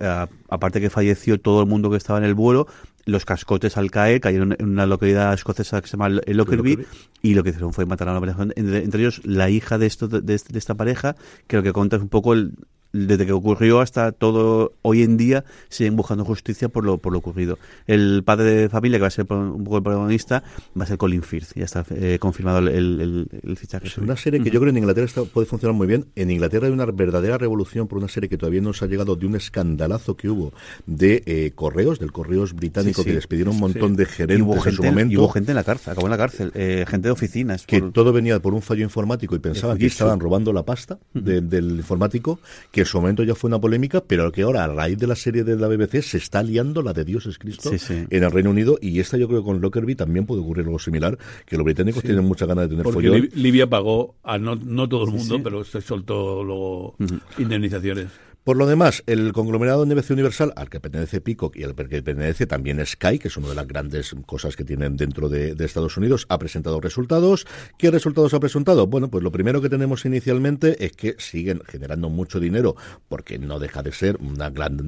aparte que falleció todo el mundo que estaba en el vuelo los cascotes al caer cayeron en una localidad escocesa que se llama Lockerbie y lo que hicieron fue matar a una pareja entre, entre ellos la hija de esto de, de, esta pareja que lo que cuenta es un poco el, desde que ocurrió hasta todo hoy en día siguen buscando justicia por lo por lo ocurrido. El padre de familia que va a ser un poco el protagonista va a ser Colin Firth, ya está eh, confirmado el, el, fichaje. Es una serie que yo creo en Inglaterra puede funcionar muy bien. En Inglaterra hay una verdadera revolución por una serie que todavía no nos ha llegado de un escandalazo que hubo de eh, correos, del correos británico que despidieron un montón de gerentes en su momento. Y hubo gente en la cárcel, acabó en la cárcel, eh, gente de oficinas. Que todo venía por un fallo informático y pensaban que estaban robando la pasta del informático que en su momento ya fue una polémica, pero que ahora, a raíz de la serie de la BBC, se está liando la de Dios es Cristo en el Reino Unido, y esta yo creo que con Lockerbie también puede ocurrir algo similar, que los británicos tienen mucha ganas de tener Porque Libia pagó a no, no todo el mundo, pero se soltó luego indemnizaciones. Por lo demás, el conglomerado de negocio universal al que pertenece Peacock y al que pertenece también Sky, que es una de las grandes cosas que tienen dentro de, Estados Unidos, ha presentado resultados. ¿Qué resultados ha presentado? Bueno, pues lo primero que tenemos inicialmente es que siguen generando mucho dinero, porque no deja de ser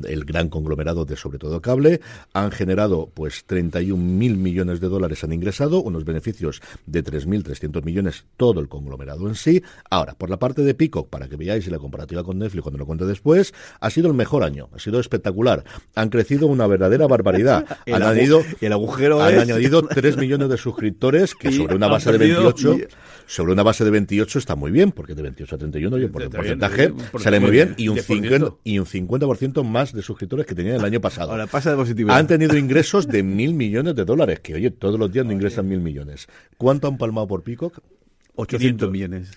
el gran conglomerado de sobre todo cable. Han generado pues 31 mil millones de dólares han ingresado, unos beneficios de 3.300 millones todo el conglomerado en sí. Ahora, por la parte de Peacock, para que veáis la comparativa con Netflix cuando lo cuente después, ha sido el mejor año, ha sido espectacular. Han crecido una verdadera barbaridad. (laughs) han añadido, el agujero han añadido 3 millones de suscriptores que (laughs) sobre una base de 28 sobre una base de 28 está muy bien, porque de 28 a 31, oye, por el porcentaje sale muy bien, y un, 50, y un 50% más de suscriptores que tenían el año pasado. Ahora pasa de positivo. Han tenido ingresos de mil millones de dólares, que oye, todos los días no ingresan mil millones. ¿Cuánto han palmado por Peacock? 800 millones.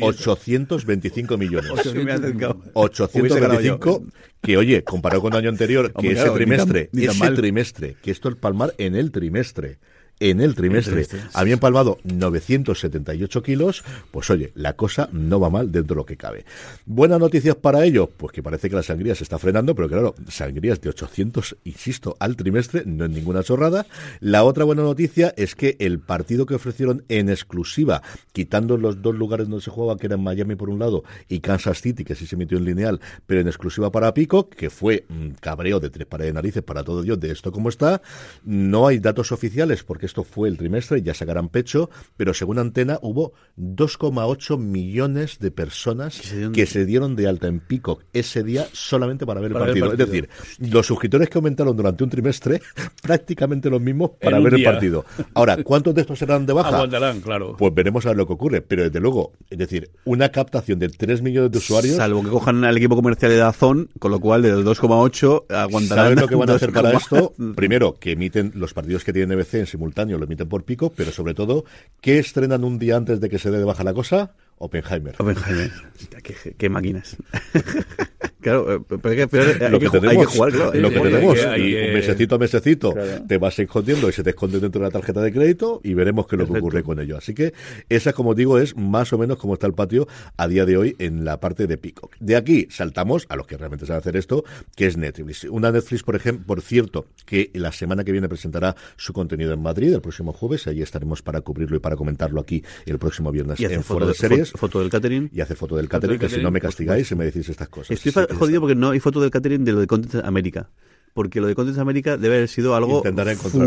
825 millones. 825 que oye, comparado con el año anterior, que ese trimestre, ese trimestre, que esto es palmar en el trimestre en el trimestre. Habían palmado 978 kilos, pues oye, la cosa no va mal dentro de lo que cabe. Buenas noticias para ellos, pues que parece que la sangría se está frenando, pero claro, sangrías de 800, insisto, al trimestre, no es ninguna chorrada. La otra buena noticia es que el partido que ofrecieron en exclusiva, quitando los dos lugares donde se jugaba, que eran Miami por un lado y Kansas City, que sí se metió en lineal, pero en exclusiva para Pico, que fue un cabreo de tres pares de narices para todo Dios de esto como está, no hay datos oficiales porque esto fue el trimestre, ya sacarán pecho, pero según Antena hubo 2,8 millones de personas que se, dieron de alta en Peacock ese día solamente para ver, el, partido. Es decir, los suscriptores que aumentaron durante un trimestre, (laughs) prácticamente los mismos para ver el partido. Ahora, ¿cuántos de estos serán de baja? claro. Pues veremos a ver lo que ocurre, pero desde luego, es decir, una captación de 3 millones de usuarios... Salvo que cojan al equipo comercial de Dazón, con lo cual de los 2,8 aguantarán... ¿Sabes lo que van a hacer para esto? (laughs) Primero, que emiten los partidos que tienen NBC en simultáneo lo emiten por pico, pero sobre todo, ¿qué estrenan un día antes de que se dé de baja la cosa? Oppenheimer. Oppenheimer. qué, qué máquinas. (laughs) Claro, eh, pero hay que, hay lo que ju- hay tenemos, que jugar, claro. lo hay que tenemos, y mesecito a mesecito Claro. te vas escondiendo y se te esconde dentro de la tarjeta de crédito y veremos qué es lo que ocurre con ello. Así que esa, como digo, es más o menos como está el patio a día de hoy en la parte de Peacock. De aquí saltamos a los que realmente saben hacer esto, que es Netflix. Una Netflix, por ejemplo, por cierto, que la semana que viene presentará su contenido en Madrid el próximo jueves. Allí estaremos para cubrirlo y para comentarlo aquí el próximo viernes Y en foto Fuera de Series. fo- foto del catering. Y hace foto del catering, que si no me castigáis y me decís estas cosas. Estoy Jodido porque no hay foto del catering de lo de Content América. Porque lo de Content América debe haber sido algo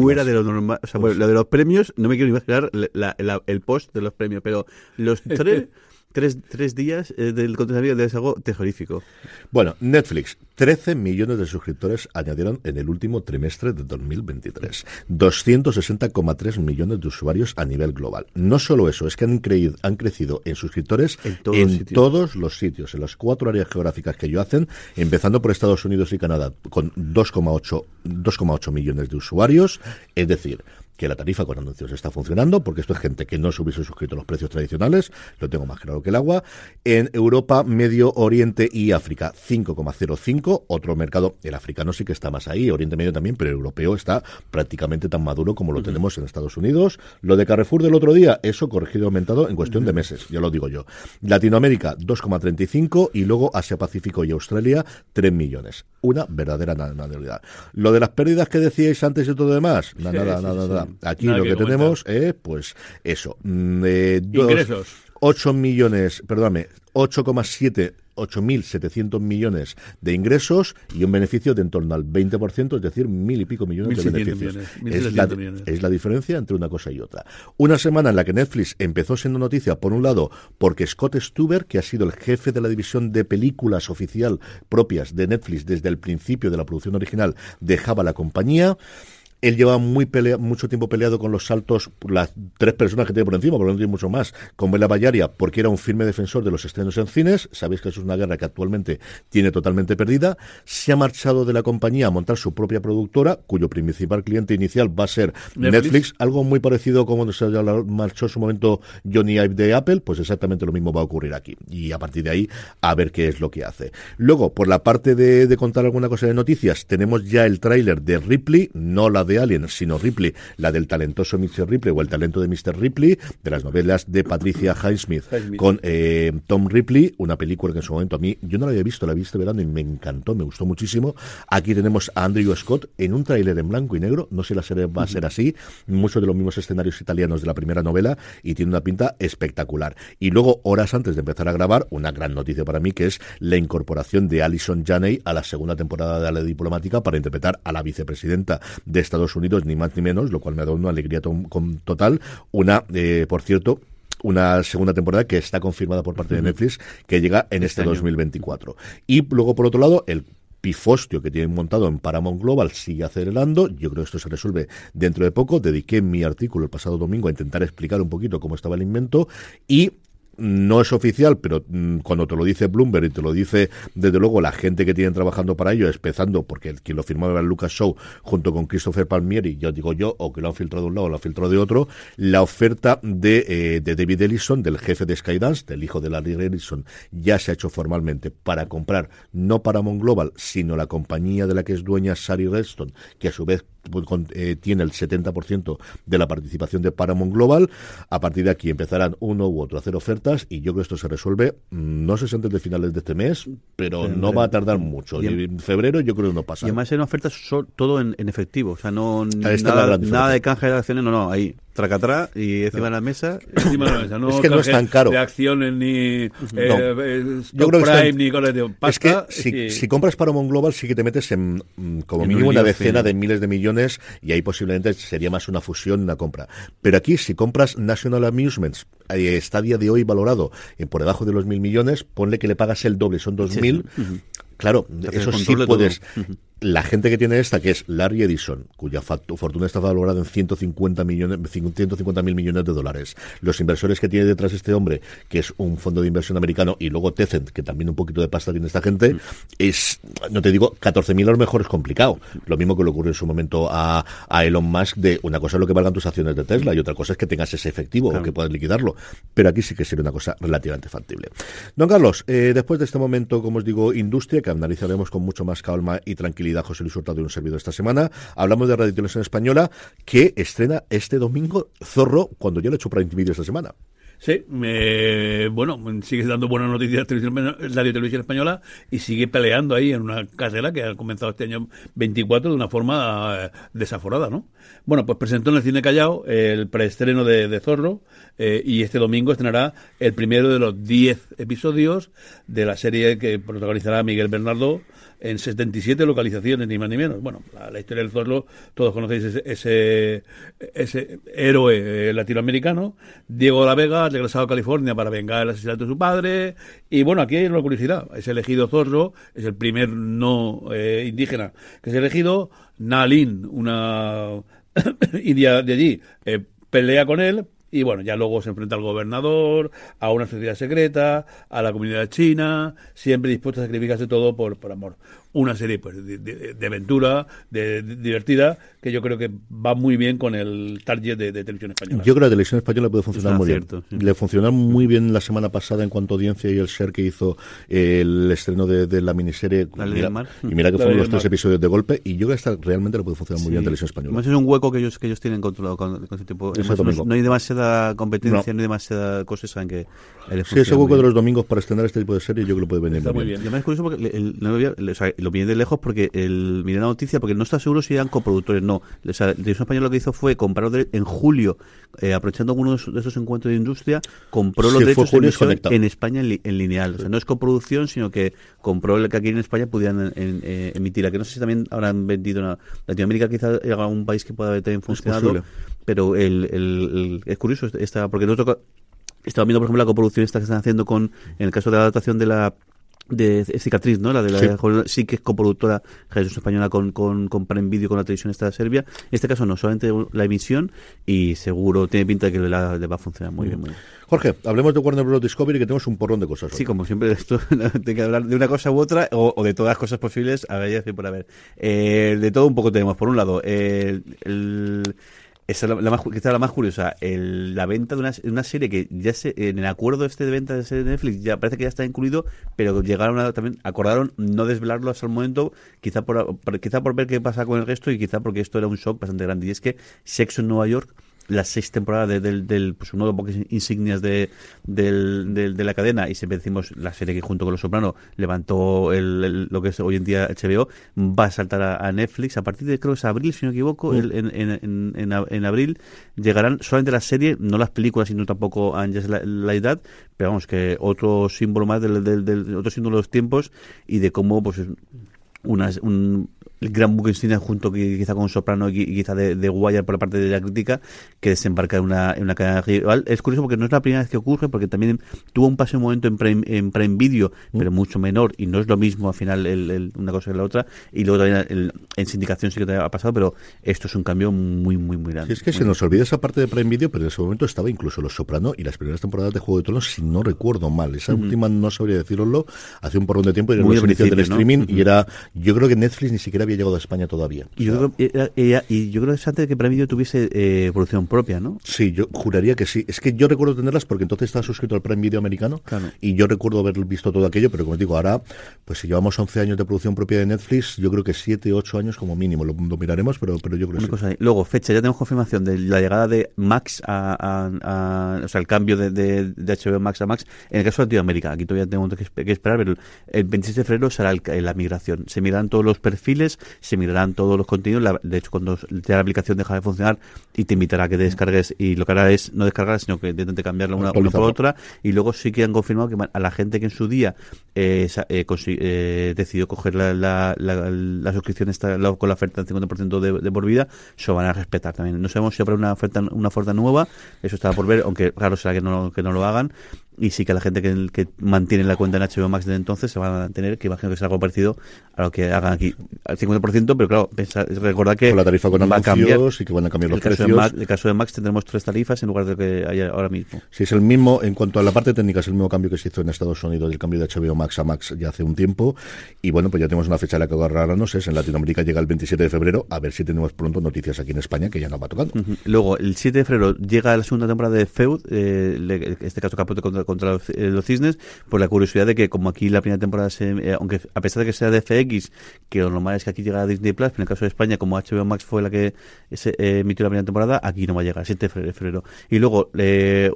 fuera de lo normal. O sea, Pues- lo de los premios, no me quiero imaginar la- la- el post de los premios, pero los (laughs) tres, tres, tres días eh, del debe ser algo terrorífico. Bueno, Netflix, 13 millones de suscriptores añadieron en el último trimestre de 2023. 260,3 millones de usuarios a nivel global. No solo eso, es que han, creído, han crecido en suscriptores En todos los sitios. todos los sitios, en las cuatro áreas geográficas que ellos hacen, empezando por Estados Unidos y Canadá, con 2,8 2,8 millones de usuarios, es decir, que la tarifa con anuncios está funcionando, porque esto es gente que no se hubiese suscrito a los precios tradicionales, lo tengo más claro que el agua. En Europa, Medio Oriente y África, 5,05, otro mercado, el africano sí que está más ahí, Oriente Medio también, pero el europeo está prácticamente tan maduro como lo tenemos en Estados Unidos. Lo de Carrefour del otro día, eso corregido y aumentado en cuestión de meses, ya lo digo yo. Latinoamérica, 2,35 y luego Asia Pacífico y Australia, 3 millones. Una verdadera na- nacionalidad. Lo de las pérdidas que decíais antes y todo lo demás, nada, Sí, nada, sí, nada, sí. nada. Aquí Nada lo que tenemos es, pues, eso. mm, eh, dos- Ingresos. 8 millones, perdóname, 8,7 8.700 millones de ingresos y un beneficio de en torno al 20%, es decir, mil y pico millones de 1.600 beneficios. millones, es, la, 1.700 millones. es la diferencia entre una cosa y otra. Una semana en la que Netflix empezó siendo noticia, por un lado, porque Scott Stuber, que ha sido el jefe de la división de películas oficial propias de Netflix desde el principio de la producción original, dejaba la compañía. Él lleva muy pelea, mucho tiempo peleado con los saltos, las tres personas que tiene por encima, porque no tiene mucho más, con Bela Bayaria, porque era un firme defensor de los estrenos en cines. Sabéis que eso es una guerra que actualmente tiene totalmente perdida. Se ha marchado de la compañía a montar su propia productora, cuyo principal cliente inicial va a ser Netflix. Netflix, algo muy parecido como se marchó en su momento Johnny Ive de Apple, pues exactamente lo mismo va a ocurrir aquí. Y a partir de ahí, a ver qué es lo que hace. Luego, por la parte de, de contar alguna cosa de noticias, tenemos ya el tráiler de Ripley, no la de Alien, sino Ripley, la del talentoso Mr. Ripley o el talento de Mr. Ripley, de las novelas de Patricia Highsmith, con eh, Tom Ripley, una película que en su momento a mí, yo no la había visto, la vi este verano y me encantó, me gustó muchísimo. Aquí tenemos a Andrew Scott en un tráiler en blanco y negro, no sé si la serie va a ser así, muchos de los mismos escenarios italianos de la primera novela y tiene una pinta espectacular. Y luego, horas antes de empezar a grabar, una gran noticia para mí que es la incorporación de Alison Janney a la segunda temporada de la diplomática para interpretar a la vicepresidenta de Estados Unidos, ni más ni menos, lo cual me ha dado una alegría to- con- total. Una, eh, por cierto, una segunda temporada que está confirmada por parte de Netflix que llega en este, año. 2024. Y luego, por otro lado, el pifostio que tienen montado en Paramount Global sigue acelerando. Yo creo que esto se resuelve dentro de poco. Dediqué mi artículo el pasado domingo a intentar explicar un poquito cómo estaba el invento y no es oficial, pero mm, cuando te lo dice Bloomberg y te lo dice desde luego la gente que tienen trabajando para ello, empezando porque el, quien lo firmaba era Lucas Show junto con Christopher Palmieri, yo digo yo, o que lo han filtrado de un lado o lo han filtrado de otro, la oferta de, eh, de David Ellison, del jefe de Skydance, del hijo de Larry Ellison, ya se ha hecho formalmente para comprar no Paramount Global, sino la compañía de la que es dueña Sari Redstone, que a su vez con- eh, tiene el 70% de la participación de Paramount Global. A partir de aquí empezarán uno u otro a hacer ofertas y yo creo que esto se resuelve, mm, no sé si antes de finales de este mes, pero no va a tardar mucho. Y en- en febrero yo creo que no pasa. Y además eran ofertas todo en, en efectivo, o sea, no nada, nada de canje de acciones, no, no, ahí, tracatrá y encima de la mesa. Encima de la mesa, no (coughs) Es que no es tan caro. De acciones ni eh, eh, stock Yo creo que prime ni cosas de Es pasta. que si, y- si compras Paramount Global sí que te metes en mm, como En mínimo un una decena de miles de millones y ahí posiblemente sería más una fusión, una compra. Pero aquí si compras National Amusements, eh, está a día de hoy valorado en por debajo de los mil millones, ponle que le pagas el doble, son dos Sí, mil. Claro, eso sí puedes. todo. La gente que tiene esta, que es Larry Edison, cuya fortuna está valorada en 150 millones, 150 mil millones de dólares, los inversores que tiene detrás este hombre, que es un fondo de inversión americano, y luego Tencent, que también un poquito de pasta tiene esta gente, es, no te digo, 14 mil a lo mejor es complicado. Lo mismo que le ocurrió en su momento a, a Elon Musk de una cosa es lo que valgan tus acciones de Tesla y otra cosa es que tengas ese efectivo o que puedas liquidarlo. Pero aquí sí que sería una cosa relativamente factible. Don Carlos, eh, después de este momento, como os digo, industria, que analizaremos con mucho más calma y tranquilidad José Luis Hurtado de un servidor esta semana, hablamos de Radio Televisión Española, que estrena este domingo Zorro, cuando ya lo he hecho para Video esta semana. Sí, me, bueno, sigue dando buenas noticias la televisión española y sigue peleando ahí en una carrera que ha comenzado este año 24 de una forma eh, desaforada, ¿no? Bueno, pues presentó en el Cine Callao el preestreno de, Zorro eh, y este domingo estrenará el primero de los 10 episodios de la serie que protagonizará Miguel Bernardo en 77 localizaciones, ni más ni menos. Bueno, la, historia del Zorro, todos conocéis ese, ese, héroe eh, latinoamericano. Diego de la Vega regresado a California para vengar el asesinato de su padre. Y bueno, aquí hay una curiosidad. Es elegido Zorro, es el primer no eh, indígena que es elegido. Nalin, una (coughs) india de allí, eh, pelea con él, y bueno, ya luego se enfrenta al gobernador, a una sociedad secreta, a la comunidad china, siempre dispuesto a sacrificarse todo por, por amor una serie pues de, aventura, de, divertida, que yo creo que va muy bien con el target de, televisión española. Yo creo que la televisión española puede funcionar muy bien. Le funcionó muy bien la semana pasada en cuanto a audiencia y el share que hizo el estreno de, la miniserie. y mira que fueron los tres episodios de golpe, y yo creo que esta realmente le puede funcionar muy bien en televisión española. es un hueco que ellos, que ellos tienen controlado con, ese tipo. no, hay demasiada competencia, no, hay demasiada cosa, saben que. Sí, ese hueco de los domingos para estrenar este tipo de serie, yo creo que lo puede venir muy bien. bien. es curioso porque el, lo viene de lejos porque el miré la noticia porque no está seguro si eran coproductores no. O sea, el español lo que hizo fue comprar en julio eh, aprovechando algunos de esos encuentros de industria compró los derechos de en España en, lineal. O sea no es coproducción sino que compró el que aquí en España pudieran eh, emitir. A que no sé si también habrán vendido en Latinoamérica quizá era un país que pueda haber también funcionado pero el, es curioso esta porque nosotros estaba viendo por ejemplo la coproducción esta que están haciendo con en el caso de la adaptación de la de Cicatriz, ¿no? La de la sí. que es coproductora Jesús Española con, con, con Prime Video con la televisión esta de Serbia. En este caso no, solamente la emisión y seguro tiene pinta de que le, va a funcionar muy bien, muy bien. Jorge, hablemos de Warner Bros. Discovery que tenemos un porrón de cosas. Sí, como siempre, (laughs) esto (laughs) tengo que hablar de una cosa u otra o, de todas las cosas posibles. A ver, ya por haber. Eh, de todo un poco tenemos. Por un lado, el esa es la, más, quizá la más curiosa. la venta de una, una, serie que ya se, en el acuerdo este de venta de serie de Netflix ya parece que ya está incluido, pero llegaron a, también, acordaron no desvelarlo hasta el momento, quizá por, quizá por ver qué pasa con el resto y quizá porque esto era un shock bastante grande. Y es que Sexo en Nueva York las seis temporadas del, del pues uno de los insignias de, del, de la cadena y siempre decimos la serie que junto con Los Soprano levantó el, lo que es hoy en día HBO va a saltar a, Netflix. A partir de creo que es abril si no me equivoco en, en, en, en, abril llegarán solamente las series no las películas sino tampoco Angels la, la edad pero vamos que otro símbolo más del, del, otro símbolo de los tiempos y de cómo pues una, un, el gran insignia junto quizá con Soprano y quizá de, de Wire por la parte de la crítica que desembarca en una, en una cadena rival. Es curioso porque no es la primera vez que ocurre porque también tuvo un paso un momento en Prime, en Prime Video mm. pero mucho menor y no es lo mismo al final el, una cosa que la otra y luego también en sindicación sí que te ha pasado pero esto es un cambio muy muy muy grande. es que se nos olvida esa parte de Prime Video pero en ese momento estaba incluso Los Soprano y las primeras temporadas de Juego de Tronos si no recuerdo mal esa última no sabría deciroslo hace un porrón de tiempo y era muy del streaming y era yo creo que Netflix ni siquiera había llegado a España todavía. Y, yo, creo, y yo creo que es antes de que Prime Video tuviese eh, producción propia, ¿no? Sí, yo juraría que sí. Es que yo recuerdo tenerlas porque entonces estaba suscrito al Prime Video americano y yo recuerdo haber visto todo aquello, pero como digo, ahora, pues si llevamos 11 años de producción propia de Netflix, yo creo que 7, 8 años como mínimo. Lo, miraremos, pero, pero yo creo que sí. Luego, fecha, ya tenemos confirmación de la llegada de Max a, o sea, el cambio de, de, HBO Max a Max. En el caso de Latinoamérica, aquí todavía tenemos que, esperar, pero el 26 de febrero será la migración. Se mirarán todos los perfiles, se mirarán todos los contenidos. de hecho, cuando la aplicación deja de funcionar y te invitará a que te descargues, y lo que hará es no descargar, sino que intente cambiarla una, una, por otra. Y luego sí que han confirmado que a la gente que en su día eh, eh, eh, decidió coger la, la, la, suscripción esta, con la oferta del 50% de, de, por vida, se van a respetar también. No sabemos si habrá una oferta, una oferta nueva, eso está por ver, aunque claro será que no, que no lo hagan. Y sí que la gente que, que mantiene la cuenta en HBO Max desde entonces se va a mantener, que imagino que será algo parecido a lo que hagan aquí, al 50%, pero claro, pensar, recordad que Con la tarifa con va a cambiar. y que van a cambiar los el caso, precios. Max, en el caso de Max tendremos tres tarifas en lugar de que haya ahora mismo. Sí, es el mismo, en cuanto a la parte técnica, es el mismo cambio que se hizo en Estados Unidos, el cambio de HBO Max a Max ya hace un tiempo. Y bueno, pues ya tenemos una fecha a la que agarrarnos, es en Latinoamérica llega el 27 de febrero, a ver si tenemos pronto noticias aquí en España, que ya nos va tocando. Luego, el 7 de febrero llega la segunda temporada de Feud, eh, este caso Capote contra, contra los, eh, los cisnes, por la curiosidad de que como aquí la primera temporada, se, eh, aunque a pesar de que sea de FX, que lo normal es que aquí llega a Disney Plus, pero en el caso de España, como HBO Max fue la que se, eh, emitió la primera temporada, aquí no va a llegar, 7 de fe- de febrero. Y luego,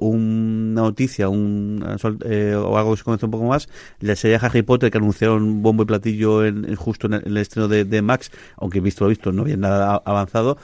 una noticia, un, o algo que se conoce un poco más, la serie Harry Potter que anunciaron bombo y platillo en, justo en el, en el estreno de, de Max, aunque visto lo visto no había nada avanzado,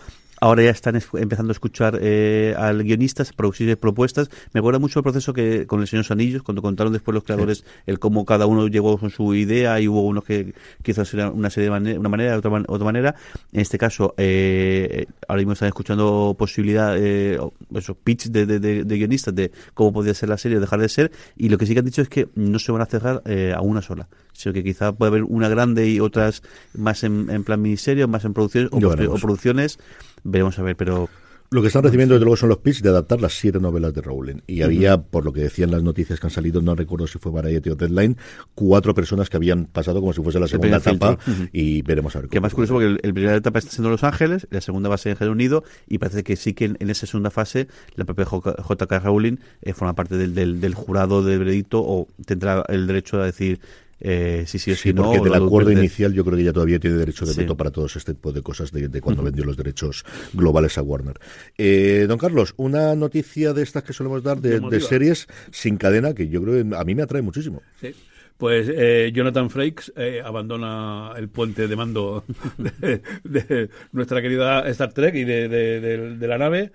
Ahora ya están es- empezando a escuchar eh, al guionistas, producir propuestas. Me acuerda mucho el proceso que con el Señor de los Anillos, cuando contaron después los creadores el cómo cada uno llegó con su idea y hubo uno que quiso hacer una serie de una manera, otra, man- otra manera. En este caso, eh, ahora mismo están escuchando posibilidad, eh, o- eso, pitch de, de, de- de guionistas de cómo podría ser la serie o dejar de ser. Y lo que sí que han dicho es que no se van a cerrar eh, a una sola, sino que quizá puede haber una grande y otras más en, en plan miniserie, más en producciones o producciones. Veremos a ver, pero Lo que están recibiendo, desde luego, son los pitch de adaptar las siete novelas de Rowling. Y había, por lo que decían las noticias que han salido, no recuerdo si fue Variety o Deadline, cuatro personas que habían pasado como si fuese la segunda etapa. Y veremos a ver que más curioso porque el, el primera etapa está siendo Los Ángeles, la segunda va a ser en Reino Unido y parece que sí que en, en esa segunda fase la propia J- J.K. Rowling eh, forma parte del, del, del jurado del veredicto o tendrá el derecho a decir eh, sí, sí sí, Sí, no. porque del acuerdo verde. inicial yo creo que ya todavía tiene derecho de Sí. veto para todos este tipo de cosas de, de cuando vendió los derechos globales a Warner. Eh, don Carlos, una noticia de estas que solemos dar de, series sin cadena que yo creo que a mí me atrae muchísimo. Sí. Pues eh, Jonathan Frakes eh, abandona el puente de mando (laughs) de, de nuestra querida Star Trek y de, de- de- de la nave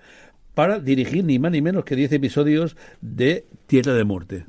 para dirigir ni más ni menos que 10 episodios de Tierra de Muerte.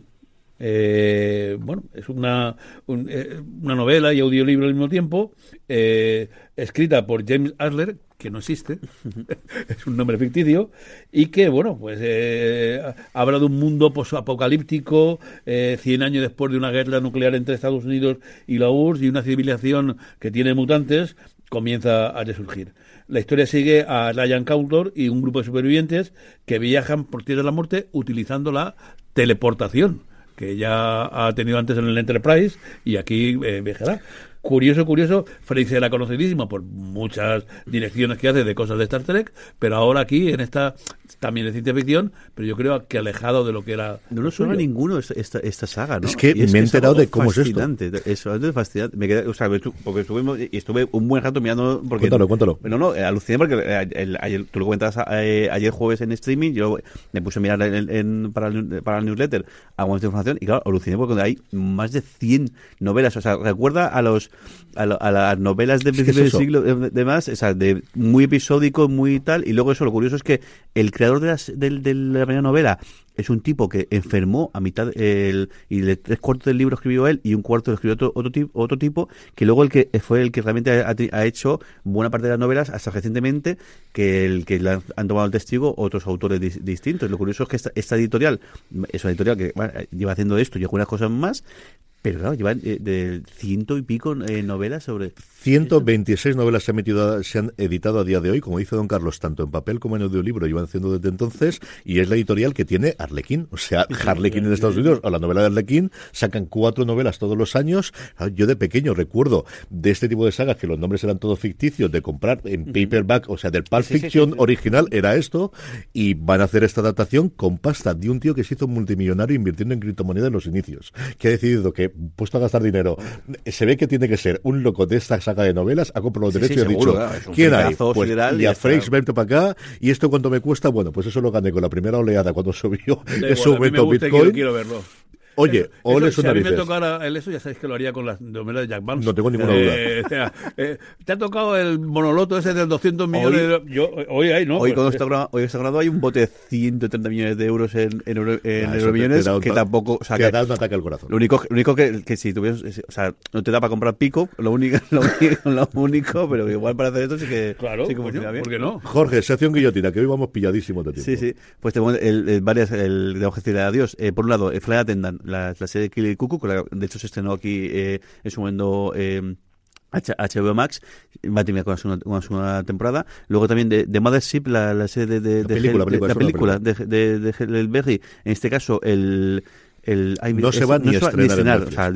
Eh, bueno, es una, un- eh, una novela y audiolibro al mismo tiempo, eh, escrita por James Asler, que no existe, (laughs) es un nombre ficticio, y que, bueno, pues eh, habla de un mundo posapocalíptico, eh, 100 años después de una guerra nuclear entre Estados Unidos y la URSS y una civilización que tiene mutantes, comienza a resurgir. La historia sigue a Ryan Cawthor y un grupo de supervivientes que viajan por Tierra de la Muerte utilizando la teleportación que ya ha tenido antes en el Enterprise y aquí eh, viajará. Curioso, curioso, Frakes era conocidísimo por muchas direcciones que hace de cosas de Star Trek, pero ahora aquí en esta también de ciencia ficción, pero yo creo que alejado de lo que era No nos suena ninguno esta, esta, saga, ¿no? Es que me he enterado de cómo es esto. fascinante, Es fascinante. Me quedé, o sea, porque estuve, y estuve un buen rato mirando. Porque, Cuéntalo, cuéntalo. No, no, eh, aluciné porque eh, el- ayer, tú lo comentabas eh, ayer jueves en streaming. Yo me puse a mirar en, en- para, el, para el newsletter algunas de información y claro, aluciné porque hay más de 100 novelas. O sea, recuerda a los a, lo- a las novelas de Es que principio es del siglo de, de más, o sea, de muy episódico, muy tal. Y luego eso, lo curioso es que el creador de, las- de la primera novela es un tipo que enfermó a mitad el, y de tres cuartos del libro escribió él y un cuarto lo escribió otro, otro, tipo, otro tipo que luego el que fue el que realmente ha, ha hecho buena parte de las novelas hasta recientemente que el que le han, han tomado el testigo otros autores dis- distintos. Lo curioso es que esta, esta editorial es una editorial que bueno, lleva haciendo esto y algunas cosas más pero claro, llevan eh, de ciento y pico eh, novelas sobre 126 novelas se han, metido, se han editado a día de hoy, como dice don Carlos, tanto en papel como en audiolibro, llevan haciendo desde entonces, y es la editorial que tiene Arlequín. O sea, Harlequin en Estados Unidos, o la novela de Arlequín, sacan cuatro novelas todos los años. Ah, Yo de pequeño recuerdo de este tipo de sagas que los nombres eran todos ficticios, de comprar en paperback, o sea, del Pulp Fiction original era esto, y van a hacer esta adaptación con pasta de un tío que se hizo multimillonario invirtiendo en criptomonedas en los inicios, que ha decidido que, puesto a gastar dinero, se ve que tiene que ser un loco de esta saga de novelas, ha comprado los Sí, derechos sí, y ha dicho, claro, ¿quién hay? Pues, sideral y a. Frakes, vente para acá, y esto cuánto me cuesta, bueno, pues eso lo gané con la primera oleada cuando (laughs) subió en su momento Bitcoin. quiero, quiero verlo. Oye, ole eso, sus si a mí me tocara el eso, ya sabéis que lo haría con las novelas de Jack Barnes. No tengo ninguna Eh, o sea, (laughs) eh, te ha tocado el monoloto ese de 200 millones de... Yo, hoy hay, ¿no? Hoy, Pues, cuando eh, está grabado, hoy está grabado hay un bote de 130 millones de euros en, en, euro- en Ah, euromillones te- te que ta- tampoco... O sea, que que da un ataque al corazón. lo único, lo único que, que si tuvieras... O sea, no te da para comprar pico, lo único, (laughs) lo único, lo único pero igual para hacer esto sí que, Claro, sí que coño, bien. ¿por qué no? Jorge, sección guillotina, que hoy vamos pilladísimos de tiempo. Sí, sí. Pues tengo el, el- varias, el, de decir adiós. Eh, por un lado, eh, Fly Attendant, la, la serie de Kili Cuckoo, la- de hecho se estrenó aquí eh, en su momento eh, H- HBO Max, va a terminar con una segunda, temporada. Luego también de, de Mothership, la, la serie de, de, La película, película, de, la película de, Hel- Berry. En este caso, el... El, ay, No se va ni a estrenar en o sea,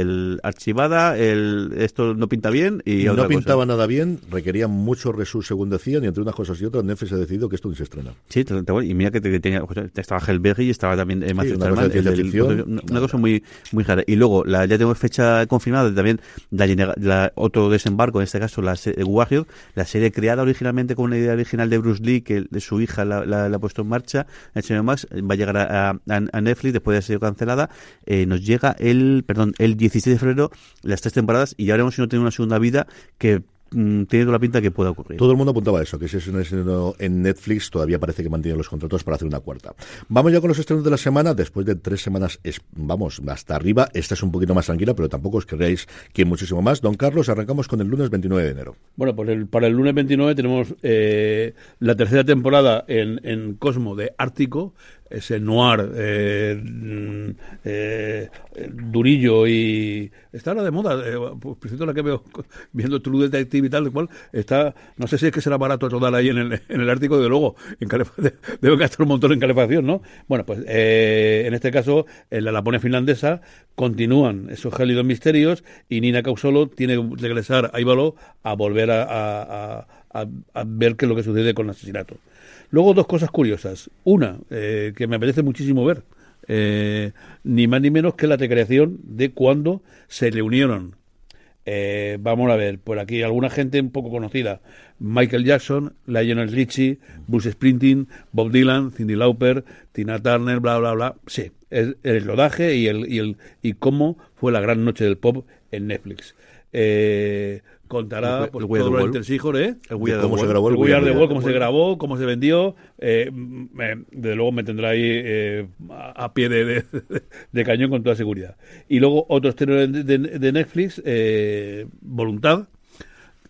el archivada, el esto no pinta bien y, Y otra no cosa. pintaba nada bien, requería mucho resus según decían, y entre unas cosas y otras, Netflix ha decidido que esto ni se estrena. Sí, y mira que te- que tenía, estaba Hellberry y estaba también eh, Matthew una cosa Stallman, de el ficción. una, una cosa muy muy rara. Y luego la, ya tengo fecha confirmada también la, la- otro desembarco, en este caso la Warrior, la serie creada originalmente con una idea original de Bruce Lee, que de su hija la, la- la ha puesto en marcha, HBO Max, eh, va a llegar a, a- a Netflix después de sido cancelada. Eh, nos llega el, perdón, el 16 de febrero las tres temporadas y ya veremos si no tiene una segunda vida que mm, tiene toda la pinta que pueda ocurrir. Todo el mundo apuntaba a eso, que si es un estreno en Netflix, todavía parece que mantiene los contratos para hacer una cuarta. Vamos ya con los estrenos de la semana, después de tres semanas, es- vamos, hasta arriba, esta es un poquito más tranquila, pero tampoco os queréis que muchísimo más. Don Carlos, arrancamos con el lunes 29 de enero. Bueno, pues el- para el lunes 29 tenemos eh, la tercera temporada en, en Cosmo de Ártico, ese noir eh, mm, eh, durillo y está ahora de moda, eh, por por cierto la que veo (laughs) viendo True Detective y tal, el cual está, no sé si es que será barato rodar ahí en el, (laughs) en el Ártico, de luego, en (laughs) debe gastar un montón en calefacción, ¿no? Bueno, pues eh, en este caso, en la Laponia finlandesa continúan esos gélidos misterios y Nina Causolo tiene que regresar a Ívalo a volver a- a- ver qué es lo que sucede con el asesinato. Luego dos cosas curiosas. Una, eh, que me apetece muchísimo ver, eh, ni más ni menos que la recreación de cuando se reunieron eh, vamos a ver, por aquí alguna gente un poco conocida. Michael Jackson, Lionel Richie, Bruce Springsteen, Bob Dylan, Cindy Lauper, Tina Turner, bla, bla, bla. Sí, el rodaje y, el, y, el, y cómo fue la gran noche del pop en Netflix. Eh, contará El pues, We Are todo the lo World. entresijos, ¿eh? El We Are the ¿Cómo se World. grabó El el We Are the World, cómo se grabó, cómo se vendió. Eh, me- desde luego me tendrá ahí eh, a, a pie de, de- (laughs) de cañón con toda seguridad. Y luego otro estreno de, de- de Netflix, eh, Voluntad.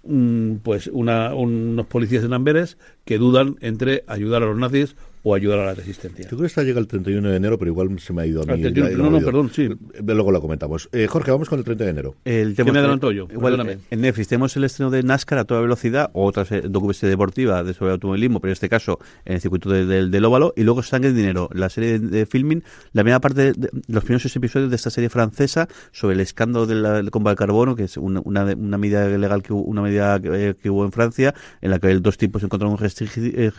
mm, Pues una, unos policías en Amberes que dudan entre ayudar a los nazis o ayudar a la resistencia. Yo creo que esta llega el 31 de enero, pero igual se me ha ido a mí. Ah, 31, la- la no, no, perdón, sí. Luego lo comentamos. Eh, Jorge, vamos con el 30 de enero. El ¿Qué me adelanto yo? Igual, eh, en Netflix tenemos el estreno de NASCAR a toda velocidad, o otra se- docuserie deportiva de sobre automovilismo, pero en este caso en el circuito de- del- del óvalo, y luego Sangre y Dinero, la serie de, de filming, la primera parte de, de- los primeros seis episodios de esta serie francesa sobre el escándalo de la- del combate al carbono, que es una, una, una medida legal que hubo, una medida que, eh, que hubo en Francia, en la que dos tipos encontraron un restringi- eh,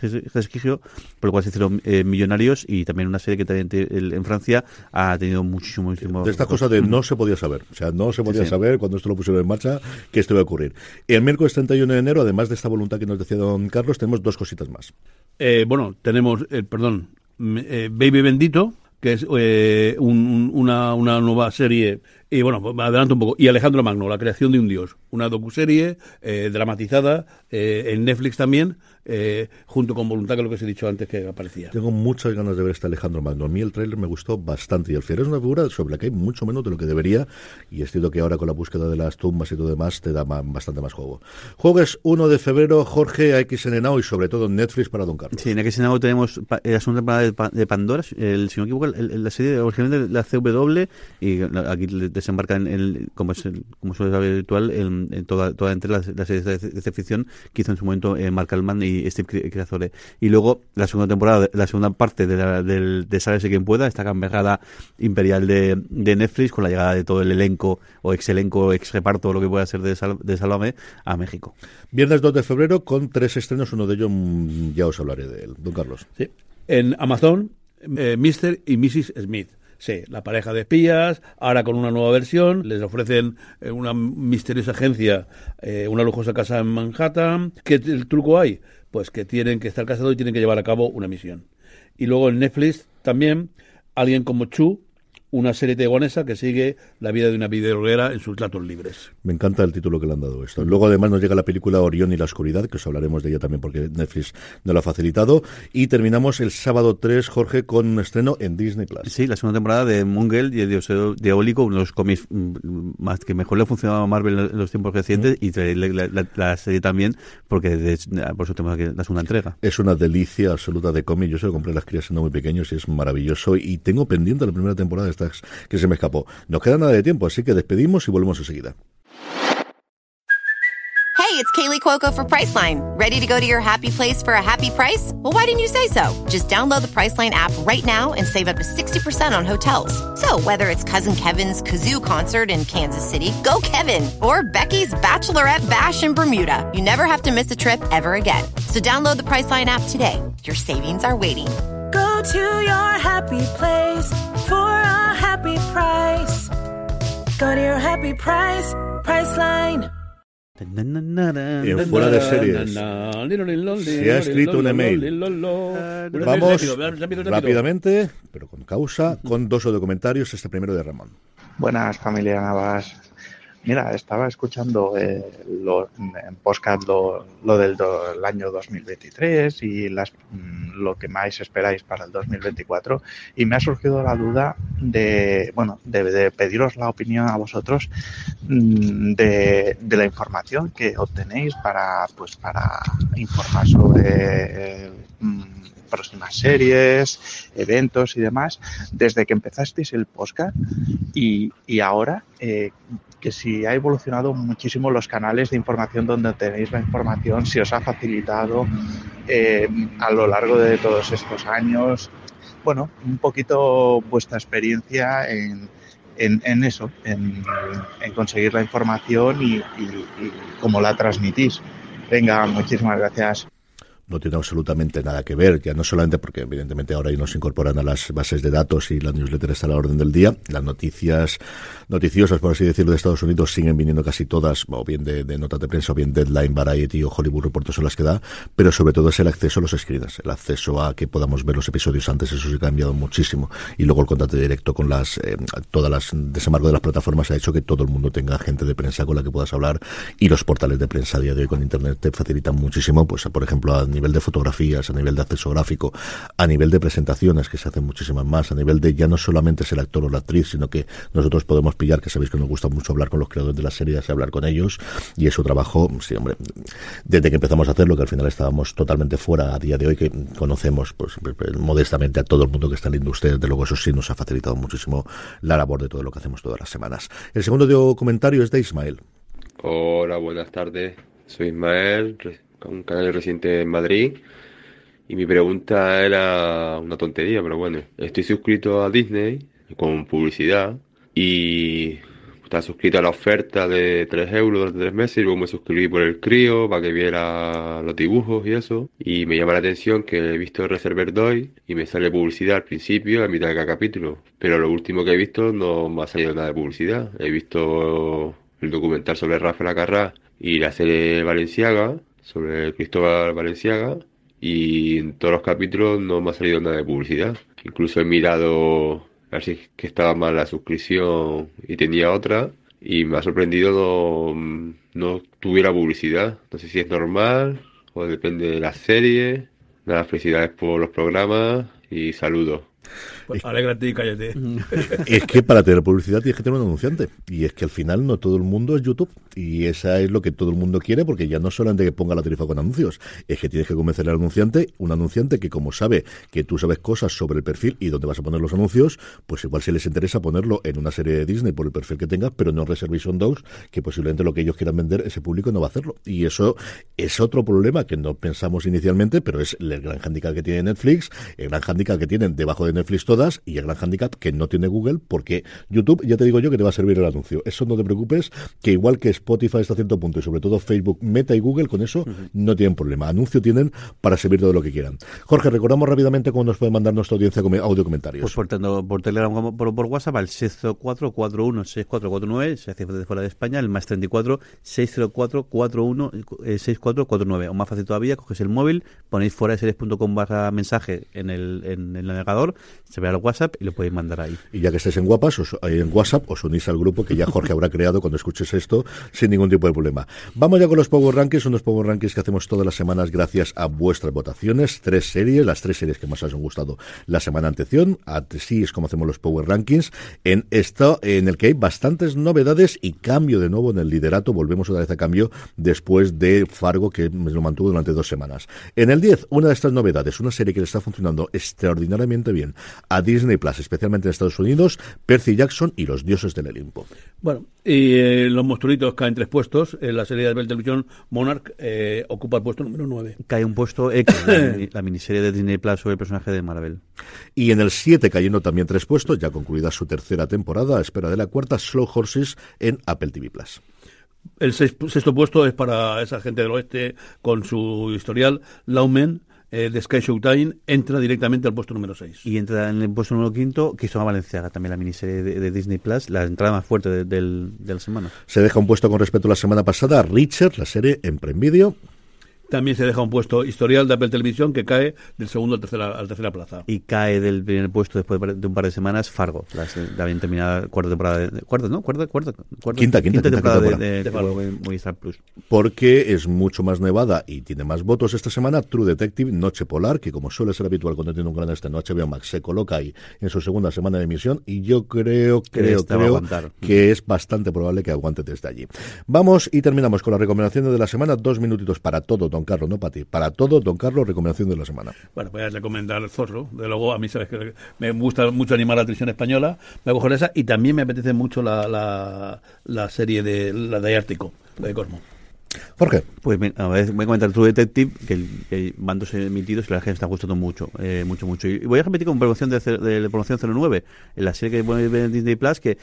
por lo cual se hicieron eh, millonarios, y también una serie que también te- el- en Francia ha tenido muchísimo, muchísimo De estas cosas de no se podía saber. O sea, no se podía sí. saber cuando esto lo pusieron en marcha que esto iba a ocurrir. El miércoles 31 de enero, además de esta voluntad que nos decía don Carlos, tenemos dos cositas más. Eh, bueno, tenemos, eh, perdón, mm, eh, Baby Bendito, que es eh, un- un- una, una nueva serie. Y bueno, adelanto un poco. Y Alejandro Magno, La creación de un dios. Una docuserie eh, dramatizada eh, en Netflix también, eh, junto con Voluntad, que es lo que os he dicho antes que aparecía. Tengo muchas ganas de ver este Alejandro Magno. A mí el tráiler me gustó bastante y el Fier es una figura sobre la que hay mucho menos de lo que debería y es cierto que ahora con la búsqueda de las tumbas y todo demás te da ma- bastante más juego. Jueves 1 de febrero, Jorge AXN Now y sobre todo Netflix para Don Carlos. Sí, en Senado tenemos segunda temporada de, Pa- de Pandora, el, si no me equivoco, el- el- la serie original de la CW, y aquí desembarca en, el- como, es el- como suele ser habitual, en, en toda, toda entre las, las series de, de ciencia ficción que hizo en su momento eh, Mark Alman y Steve Cre- Creazore. Y luego la segunda temporada, la segunda parte de, la, del, de Sálvese quien pueda, esta cambiada imperial de, de Netflix con la llegada de todo el elenco, o ex elenco, ex reparto, lo que pueda ser de, Sal- de Sálvame, a México. Viernes 2 de febrero con tres estrenos, uno de ellos mm, ya os hablaré de él. Don Carlos. Sí. En Amazon, eh, Mr. y Mrs. Smith. Sí, la pareja de espías, ahora con una nueva versión, les ofrecen eh, una misteriosa agencia, eh, una lujosa casa en Manhattan. ¿Qué el truco hay? Pues que tienen que estar casados y tienen que llevar a cabo una misión. Y luego en Netflix también, alguien como Chu, una serie taiwanesa que sigue la vida de una videojuguera en sus datos libres. Me encanta el título que le han dado esto. Luego además nos llega la película Orión y la oscuridad, que os hablaremos de ella también porque Netflix nos lo ha facilitado. Y terminamos el sábado 3, Jorge, con un estreno en Disney Plus. Sí, la segunda temporada de Mungel y el Dios Diabólico, uno de los cómics mm, más que mejor le ha funcionado a Marvel en los tiempos recientes y la, serie también porque por eso tenemos aquí la segunda entrega. Es una delicia absoluta de cómic. Yo se lo compré a las crías siendo muy pequeños y es maravilloso. Y tengo pendiente la primera temporada de que se me escapó. No queda nada de tiempo, así que despedimos y volvemos enseguida. Hey, it's Kaylee Cuoco for Priceline. Ready to go to your happy place for a happy price? Well, why didn't you say so? Just download the Priceline app right now and save up to 60% on hotels. So, whether it's Cousin Kevin's Kazoo concert in Kansas City, go Kevin, or Becky's Bachelorette Bash in Bermuda, you never have to miss a trip ever again. So, download the Priceline app today. Your savings are waiting To your happy place for a happy price. Go to your happy price, Priceline. En fuera de series se ha escrito un email. Vamos rápidamente, pero con causa, con dos documentarios. Este primero de Ramón. Buenas, familia Navas. Mira, estaba escuchando eh, lo, en podcast lo, del año 2023 y las, mm, lo que más esperáis para el 2024 y me ha surgido la duda de, bueno, de, pediros la opinión a vosotros mm, de, la información que obtenéis para, pues, para informar sobre eh, mm, próximas series, eventos y demás, desde que empezasteis el podcast y, y ahora, eh, que si ha evolucionado muchísimo los canales de información donde tenéis la información, si os ha facilitado eh, a lo largo de todos estos años. Bueno, un poquito vuestra experiencia en, en, eso, en, conseguir la información y, y cómo la transmitís. Venga, muchísimas gracias no tiene absolutamente nada que ver, ya no solamente porque evidentemente ahora nos incorporan a las bases de datos y la newsletter está a la orden del día, las noticias noticiosas, por así decirlo, de Estados Unidos siguen viniendo casi todas, o bien de, notas de prensa, o bien Deadline, Variety o Hollywood Report son las que da, pero sobre todo es el acceso a los screens, el acceso a que podamos ver los episodios antes, eso sí ha cambiado muchísimo, y luego el contacto directo con las, eh, todas las, desembarco de las plataformas ha hecho que todo el mundo tenga gente de prensa con la que puedas hablar, y los portales de prensa a día de hoy con internet te facilitan muchísimo, pues por ejemplo a nivel de fotografías, a nivel de acceso gráfico, a nivel de presentaciones, que se hacen muchísimas más, a nivel de ya no solamente ser actor o la actriz, sino que nosotros podemos pillar, que sabéis que nos gusta mucho hablar con los creadores de las series y hablar con ellos, y es un trabajo, sí, hombre, desde que empezamos a hacerlo, que al final estábamos totalmente fuera a día de hoy, que conocemos pues modestamente a todo el mundo que está en la industria, desde luego eso sí nos ha facilitado muchísimo la labor de todo lo que hacemos todas las semanas. El segundo comentario es de Ismael. Hola, buenas tardes. Soy Ismael, un canal reciente en Madrid. Y mi pregunta era una tontería, pero bueno, estoy suscrito a Disney con publicidad y está suscrito a la oferta de 3 euros durante 3 meses y luego me suscribí por el crío para que viera los dibujos y eso. Y me llama la atención que he visto Reserver Doy y me sale publicidad al principio, a mitad de cada capítulo. Pero lo último que he visto no me ha salido nada de publicidad. He visto el documental sobre Rafael Acarrá y la serie Valenciaga sobre Cristóbal Valenciaga y en todos los capítulos no me ha salido nada de publicidad. Incluso he mirado a ver si que estaba mal la suscripción y tenía otra y me ha sorprendido no, no tuviera publicidad. No sé si es normal o depende de la serie. Nada, felicidades por los programas y saludos. Pues alégrate y cállate. Es que para tener publicidad tienes que tener un anunciante. Y es que al final no todo el mundo es YouTube. Y esa es lo que todo el mundo quiere, porque ya no solamente que ponga la tarifa con anuncios, es que tienes que convencer al anunciante, un anunciante que como sabe que tú sabes cosas sobre el perfil y dónde vas a poner los anuncios, pues igual si les interesa ponerlo en una serie de Disney por el perfil que tengas, pero no Reservation Dogs, que posiblemente lo que ellos quieran vender, ese público no va a hacerlo. Y eso es otro problema que no pensamos inicialmente, pero es el gran handicap que tiene Netflix, el gran handicap que tienen debajo de Netflix todas y el gran handicap que no tiene Google porque YouTube, ya te digo yo que te va a servir el anuncio. Eso no te preocupes, que igual que Spotify está a cierto punto y sobre todo Facebook, Meta y Google con eso no tienen problema. Anuncio tienen para servir todo lo que quieran. Jorge, recordamos rápidamente cómo nos puede mandar nuestra audiencia audio comentarios. Pues por, por Telegram como por, por WhatsApp al 60441 6449, se hace de fuera de España, el más 34 604 41 6449. O más fácil todavía, coges el móvil, ponéis fuera de series.com barra mensaje en el, en el navegador se ve al WhatsApp y lo podéis mandar ahí. Y ya que estés en, guapas, os, en WhatsApp, os unís al grupo que ya Jorge habrá creado cuando escuches esto sin ningún tipo de problema. Vamos ya con los Power Rankings, unos Power Rankings que hacemos todas las semanas gracias a vuestras votaciones. Tres series, las tres series que más os han gustado la semana anterior. Así es como hacemos los Power Rankings. En esto, en el que hay bastantes novedades y cambio de nuevo en el liderato. Volvemos otra vez a cambio después de Fargo, que lo mantuvo durante dos semanas. En el 10, una de estas novedades, una serie que le está funcionando extraordinariamente bien a Disney Plus, especialmente en Estados Unidos, Percy Jackson y los dioses del Olimpo. Bueno, y eh, los monstruitos caen tres puestos. En la serie de Bell Television, Monarch eh, ocupa el puesto número 9. Cae un puesto X, la, (laughs) la miniserie de Disney Plus sobre el personaje de Marvel. Y en el 7, cayendo también tres puestos, ya concluida su tercera temporada, a espera de la cuarta, Slow Horses en Apple TV Plus. El seis- sexto puesto es para esa gente del oeste con su historial. Laumen, eh, de Sky Showtime, entra directamente al puesto número 6. Y entra en el puesto número quinto, que a Valenciaga, también la miniserie de, de Disney Plus, la entrada más fuerte de la semana. Se deja un puesto con respecto a la semana pasada, Richard, la serie en Prime Video. También se deja un puesto historial de Apple Televisión que cae del segundo al tercera, al tercera plaza. Y cae del primer puesto después de un par de semanas Fargo, la, la bien terminada cuarta temporada. De, cuarta, ¿no? Cuarta, cuarta, cuarta Quinta, quinta, quinta temporada temporada. de, de, De Fargo. de Movistar Plus. porque es mucho más nevada y tiene más votos esta semana. True Detective, Noche Polar, que como suele ser habitual cuando tiene un gran estreno, HBO Max se coloca ahí en su segunda semana de emisión y yo creo, creo, creo aguantar. que es bastante probable que aguante desde allí. Vamos y terminamos con las recomendaciones de la semana. Dos minutitos para todo, don Carlos, no para ti. Para todo, don Carlos, recomendación de la semana. Bueno, voy a recomendar Zorro. De luego, a mí sabes que me gusta mucho animar la televisión española. Me voy a esa y también me apetece mucho la, la, la serie de la de Ártico, la de Cosmo. Jorge. Pues me- a ver, voy a comentar True Detective, que, el- que van dos emitidos y la gente está gustando mucho, eh, mucho, mucho. Y voy a repetir con promoción de, de, la promoción 09, en la serie que ver en Disney Plus, que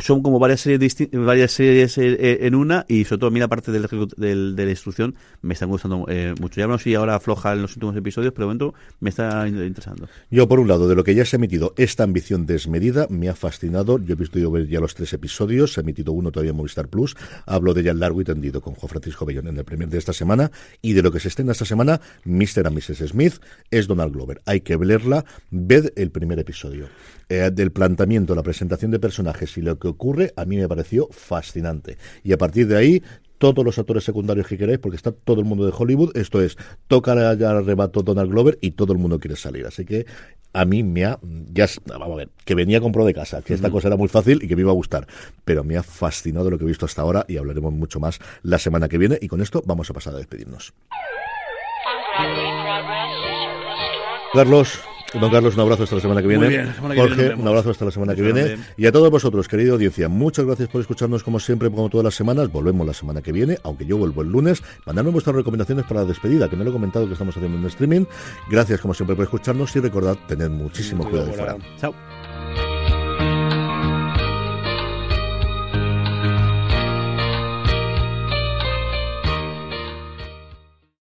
son como varias series varias series eh, eh, en una, y sobre todo a mí la parte del, del- de la instrucción me están gustando eh, mucho. Ya no sé si ahora afloja en los últimos episodios, pero de momento me está in- interesando. Yo, por un lado, de lo que ya se ha emitido, esta ambición desmedida me ha fascinado. Yo he visto ver ya los tres episodios, se ha emitido uno todavía en Movistar Plus. Hablo de ella largo y tendido con Juan Francisco Bellón en el primer de esta semana. Y de lo que se estrena esta semana, Mr. and Mrs. Smith, es Donald Glover. Hay que verla, ved el primer episodio. Eh, del planteamiento, la presentación de personajes y lo que ocurre, a mí me pareció fascinante. Y a partir de ahí, todos los actores secundarios que queráis, porque está todo el mundo de Hollywood. Esto es, toca al rebato Donald Glover y todo el mundo quiere salir. Así que a mí me ha, ya, vamos a ver, que venía con pro de casa, que esta cosa era muy fácil y que me iba a gustar, pero me ha fascinado lo que he visto hasta ahora y hablaremos mucho más la semana que viene y con esto vamos a pasar a despedirnos. Carlos, don Carlos, un abrazo hasta la semana que viene. Muy bien, la semana que viene Jorge, un abrazo hasta la semana que viene. Y a todos vosotros, querida audiencia, muchas gracias por escucharnos como siempre, como todas las semanas. Volvemos la semana que viene, aunque yo vuelvo el lunes. Mandadme vuestras recomendaciones para la despedida, que no lo he comentado que estamos haciendo en streaming. Gracias como siempre por escucharnos y recordad, tened muchísimo cuidado ahí fuera. Chao.